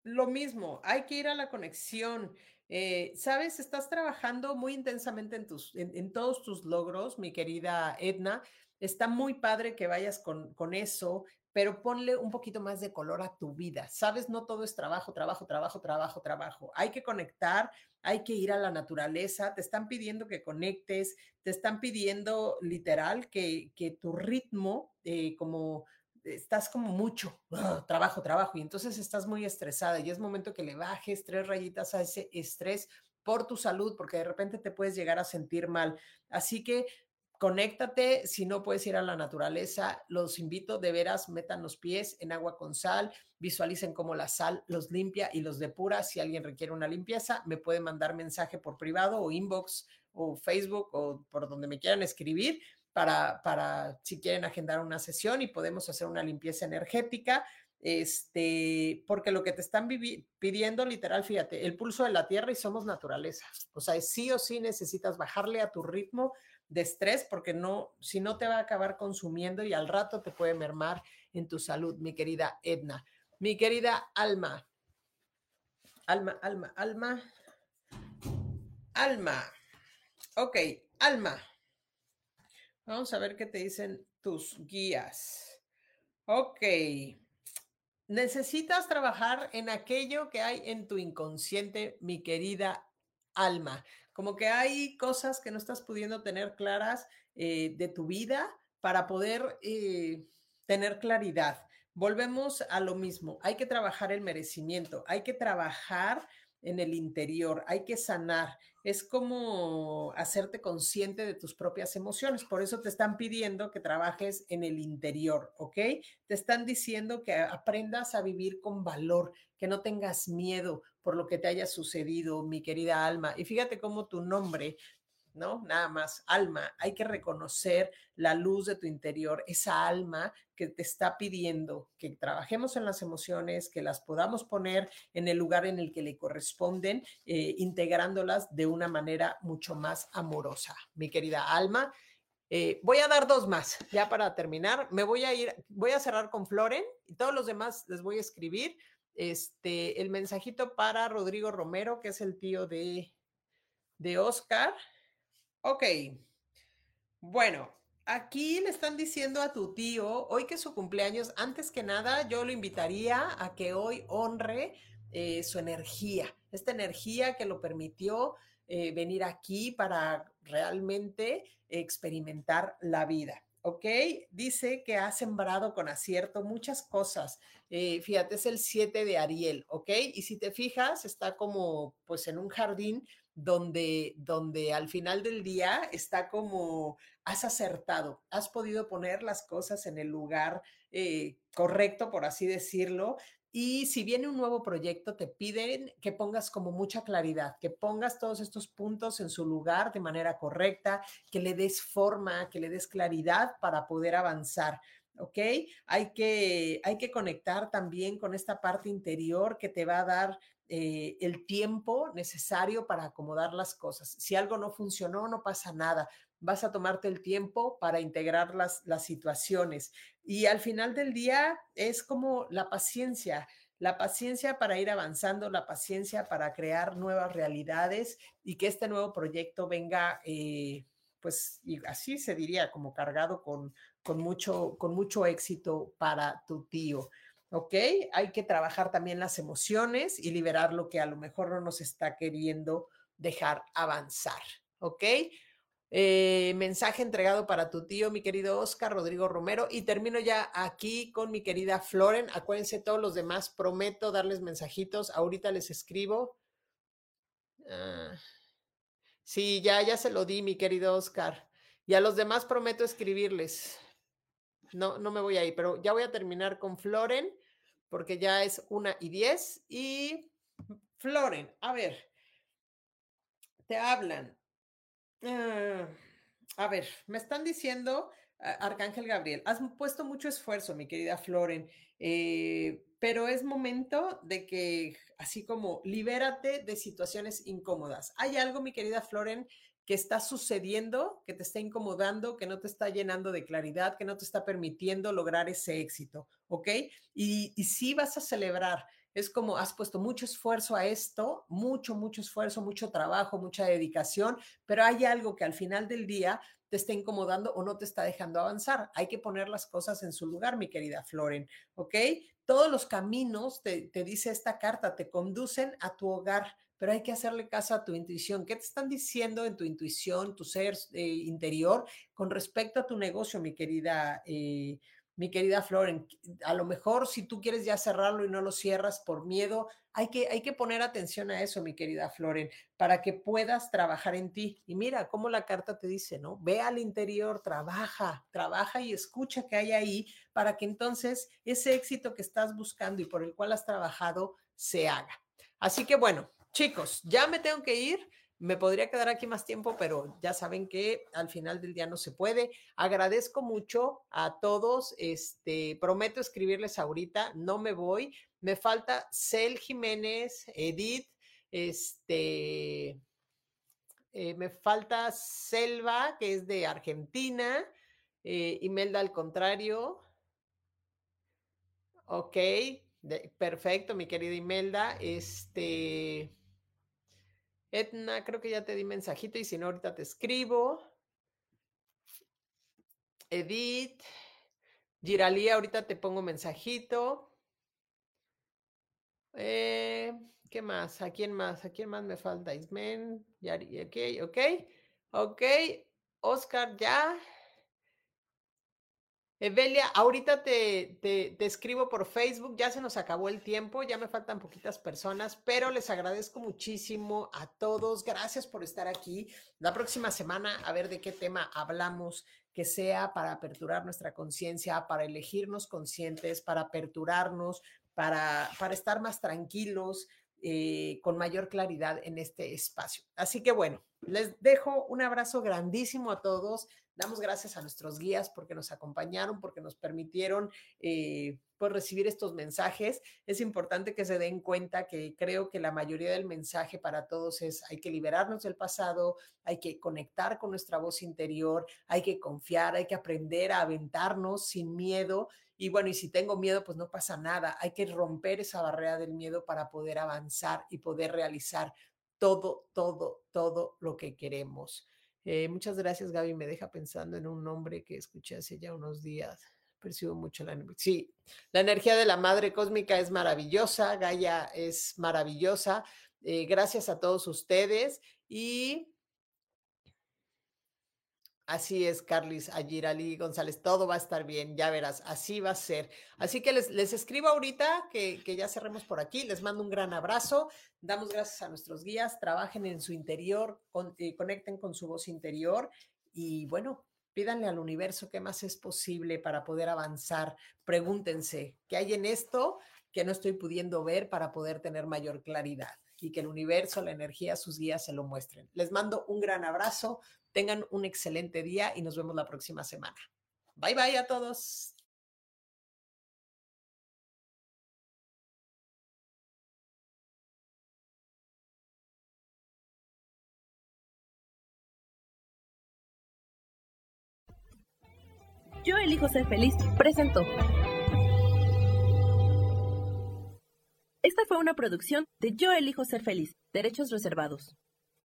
Speaker 1: Lo mismo, hay que ir a la conexión. Eh, Sabes, estás trabajando muy intensamente en, tus, en, todos tus logros, mi querida Edna. Está muy padre que vayas con, con eso, pero ponle un poquito más de color a tu vida. Sabes, no todo es trabajo, trabajo, trabajo, trabajo, trabajo. Hay que conectar hay que ir a la naturaleza, te están pidiendo que conectes, te están pidiendo literal que, que tu ritmo, eh, como estás como mucho, ¡ah! trabajo, trabajo, y entonces estás muy estresada y es momento que le bajes tres rayitas a ese estrés por tu salud, porque de repente te puedes llegar a sentir mal. Así que conéctate, si no puedes ir a la naturaleza, los invito de veras, metan los pies en agua con sal, visualicen cómo la sal los limpia y los depura. Si alguien requiere una limpieza, me puede mandar mensaje por privado o inbox o Facebook o por donde me quieran escribir para, para si quieren agendar una sesión y podemos hacer una limpieza energética. Este, porque lo que te están pidiendo, literal, fíjate, el pulso de la tierra y somos naturaleza. O sea, sí o sí necesitas bajarle a tu ritmo de estrés porque no, si no te va a acabar consumiendo y al rato te puede mermar en tu salud, mi querida Edna. Mi querida Alma. Alma, Alma, Alma. Alma. Ok, Alma. Vamos a ver qué te dicen tus guías. Ok. Necesitas trabajar en aquello que hay en tu inconsciente, mi querida alma como que hay cosas que no estás pudiendo tener claras eh, de tu vida para poder eh, tener claridad. Volvemos a lo mismo, hay que trabajar el merecimiento, hay que trabajar en el interior, hay que sanar. Es como hacerte consciente de tus propias emociones. Por eso te están pidiendo que trabajes en el interior, ¿ok? Te están diciendo que aprendas a vivir con valor, que no tengas miedo por lo que te haya sucedido, mi querida alma. Y fíjate cómo tu nombre ¿no? Nada más, alma, hay que reconocer la luz de tu interior, esa alma que te está pidiendo que trabajemos en las emociones, que las podamos poner en el lugar en el que le corresponden, eh, integrándolas de una manera mucho más amorosa. Mi querida alma, eh, voy a dar dos más, ya para terminar. Me voy a ir, voy a cerrar con Floren y todos los demás les voy a escribir este, el mensajito para Rodrigo Romero, que es el tío de, de Oscar. Ok. Bueno, aquí le están diciendo a tu tío, hoy que es su cumpleaños, antes que nada, yo lo invitaría a que hoy honre eh, su energía, esta energía que lo permitió eh, venir aquí para realmente experimentar la vida. ¿Ok? Dice que ha sembrado con acierto muchas cosas. Eh, fíjate, es el 7 de Ariel, ¿ok? Y si te fijas, está como pues en un jardín donde, donde al final del día está como has acertado, has podido poner las cosas en el lugar eh, correcto, por así decirlo. Y si viene un nuevo proyecto, te piden que pongas como mucha claridad, que pongas todos estos puntos en su lugar de manera correcta, que le des forma, que le des claridad para poder avanzar. ¿ok? Hay que, hay que conectar también con esta parte interior que te va a dar eh, el tiempo necesario para acomodar las cosas. Si algo no funcionó, no pasa nada. Vas a tomarte el tiempo para integrar las, las situaciones. Y al final del día es como la paciencia la paciencia para ir avanzando, la paciencia para crear nuevas realidades y que este nuevo proyecto venga, eh, pues así se diría, como cargado con, con, mucho, con mucho éxito para tu tío. ¿ok? Hay que trabajar también las emociones y liberar lo que a lo mejor no nos está queriendo dejar avanzar, ¿ok? Eh, mensaje entregado para tu tío, mi querido Oscar Rodrigo Romero. Y termino ya aquí con mi querida Floren. Acuérdense todos los demás, prometo darles mensajitos. Ahorita les escribo. Ah, sí, ya, ya se lo di, mi querido Oscar. Y a los demás prometo escribirles. No, no me voy a ir, pero ya voy a terminar con Floren porque ya es una y diez. Y Floren, a ver, te hablan. Ah, a ver, me están diciendo, Arcángel Gabriel, has puesto mucho esfuerzo, mi querida Floren, eh, pero es momento de que, así como, libérate de situaciones incómodas. Hay algo, mi querida Floren, que está sucediendo, que te está incomodando, que no te está llenando de claridad, que no te está permitiendo lograr ese éxito, ¿ok? Y, y sí vas a celebrar. Es como has puesto mucho esfuerzo a esto, mucho, mucho esfuerzo, mucho trabajo, mucha dedicación, pero hay algo que al final del día te está incomodando o no te está dejando avanzar. Hay que poner las cosas en su lugar, mi querida Floren, ¿ok? Todos los caminos, te, te dice esta carta, te conducen a tu hogar pero hay que hacerle caso a tu intuición. ¿Qué te están diciendo en tu intuición, tu ser eh, interior con respecto a tu negocio, mi querida? Eh, mi querida Floren, a lo mejor si tú quieres ya cerrarlo y no lo cierras por miedo, hay que, hay que poner atención a eso, mi querida Floren, para que puedas trabajar en ti. Y mira cómo la carta te dice, ¿no? Ve al interior, trabaja, trabaja y escucha qué hay ahí para que entonces ese éxito que estás buscando y por el cual has trabajado se haga. Así que bueno, Chicos, ya me tengo que ir. Me podría quedar aquí más tiempo, pero ya saben que al final del día no se puede. Agradezco mucho a todos. Este, prometo escribirles ahorita, no me voy. Me falta Cel Jiménez, Edith, este, eh, me falta Selva, que es de Argentina, eh, Imelda al contrario. Ok, perfecto, mi querida Imelda. Este. Edna, creo que ya te di mensajito y si no, ahorita te escribo. Edith, Giralí, ahorita te pongo mensajito. Eh, ¿Qué más? ¿A quién más? ¿A quién más me falta? Ismen, Yari, ok, ok, ok. Oscar, ya. Evelia, ahorita te, te, escribo por Facebook, ya se nos acabó el tiempo, ya me faltan poquitas personas, pero les agradezco muchísimo a todos. Gracias por estar aquí. La próxima semana a ver de qué tema hablamos, que sea para aperturar nuestra conciencia, para elegirnos conscientes, para aperturarnos, para, para estar más tranquilos, eh, con mayor claridad en este espacio. Así que bueno, les dejo un abrazo grandísimo a todos. Damos gracias a nuestros guías porque nos acompañaron, porque nos permitieron eh, pues recibir estos mensajes. Es importante que se den cuenta que creo que la mayoría del mensaje para todos es hay que liberarnos del pasado, hay que conectar con nuestra voz interior, hay que confiar, hay que aprender a aventarnos sin miedo. Y bueno, y si tengo miedo, pues no pasa nada. Hay que romper esa barrera del miedo para poder avanzar y poder realizar todo, todo, todo lo que queremos. Eh, muchas gracias, Gaby. Me deja pensando en un nombre que escuché hace ya unos días. Percibo mucho la Sí, la energía de la madre cósmica es maravillosa. Gaia es maravillosa. Eh, gracias a todos ustedes y Así es, Carlis, Ayirali González, todo va a estar bien, ya verás, así va a ser. Así que les, les escribo ahorita que, que, ya cerremos por aquí, les mando un gran abrazo, damos gracias a nuestros guías, trabajen en su interior, eh, conecten con su voz interior y bueno, pídanle al universo qué más es posible para poder avanzar, pregúntense, ¿qué hay en esto que no estoy pudiendo ver para poder tener mayor claridad y que el universo, la energía, sus guías se lo muestren. Les mando un gran abrazo, tengan un excelente día y nos vemos la próxima semana. Bye bye a todos.
Speaker 2: Yo elijo ser feliz, presentó. Esta fue una producción de Yo elijo ser feliz, derechos reservados.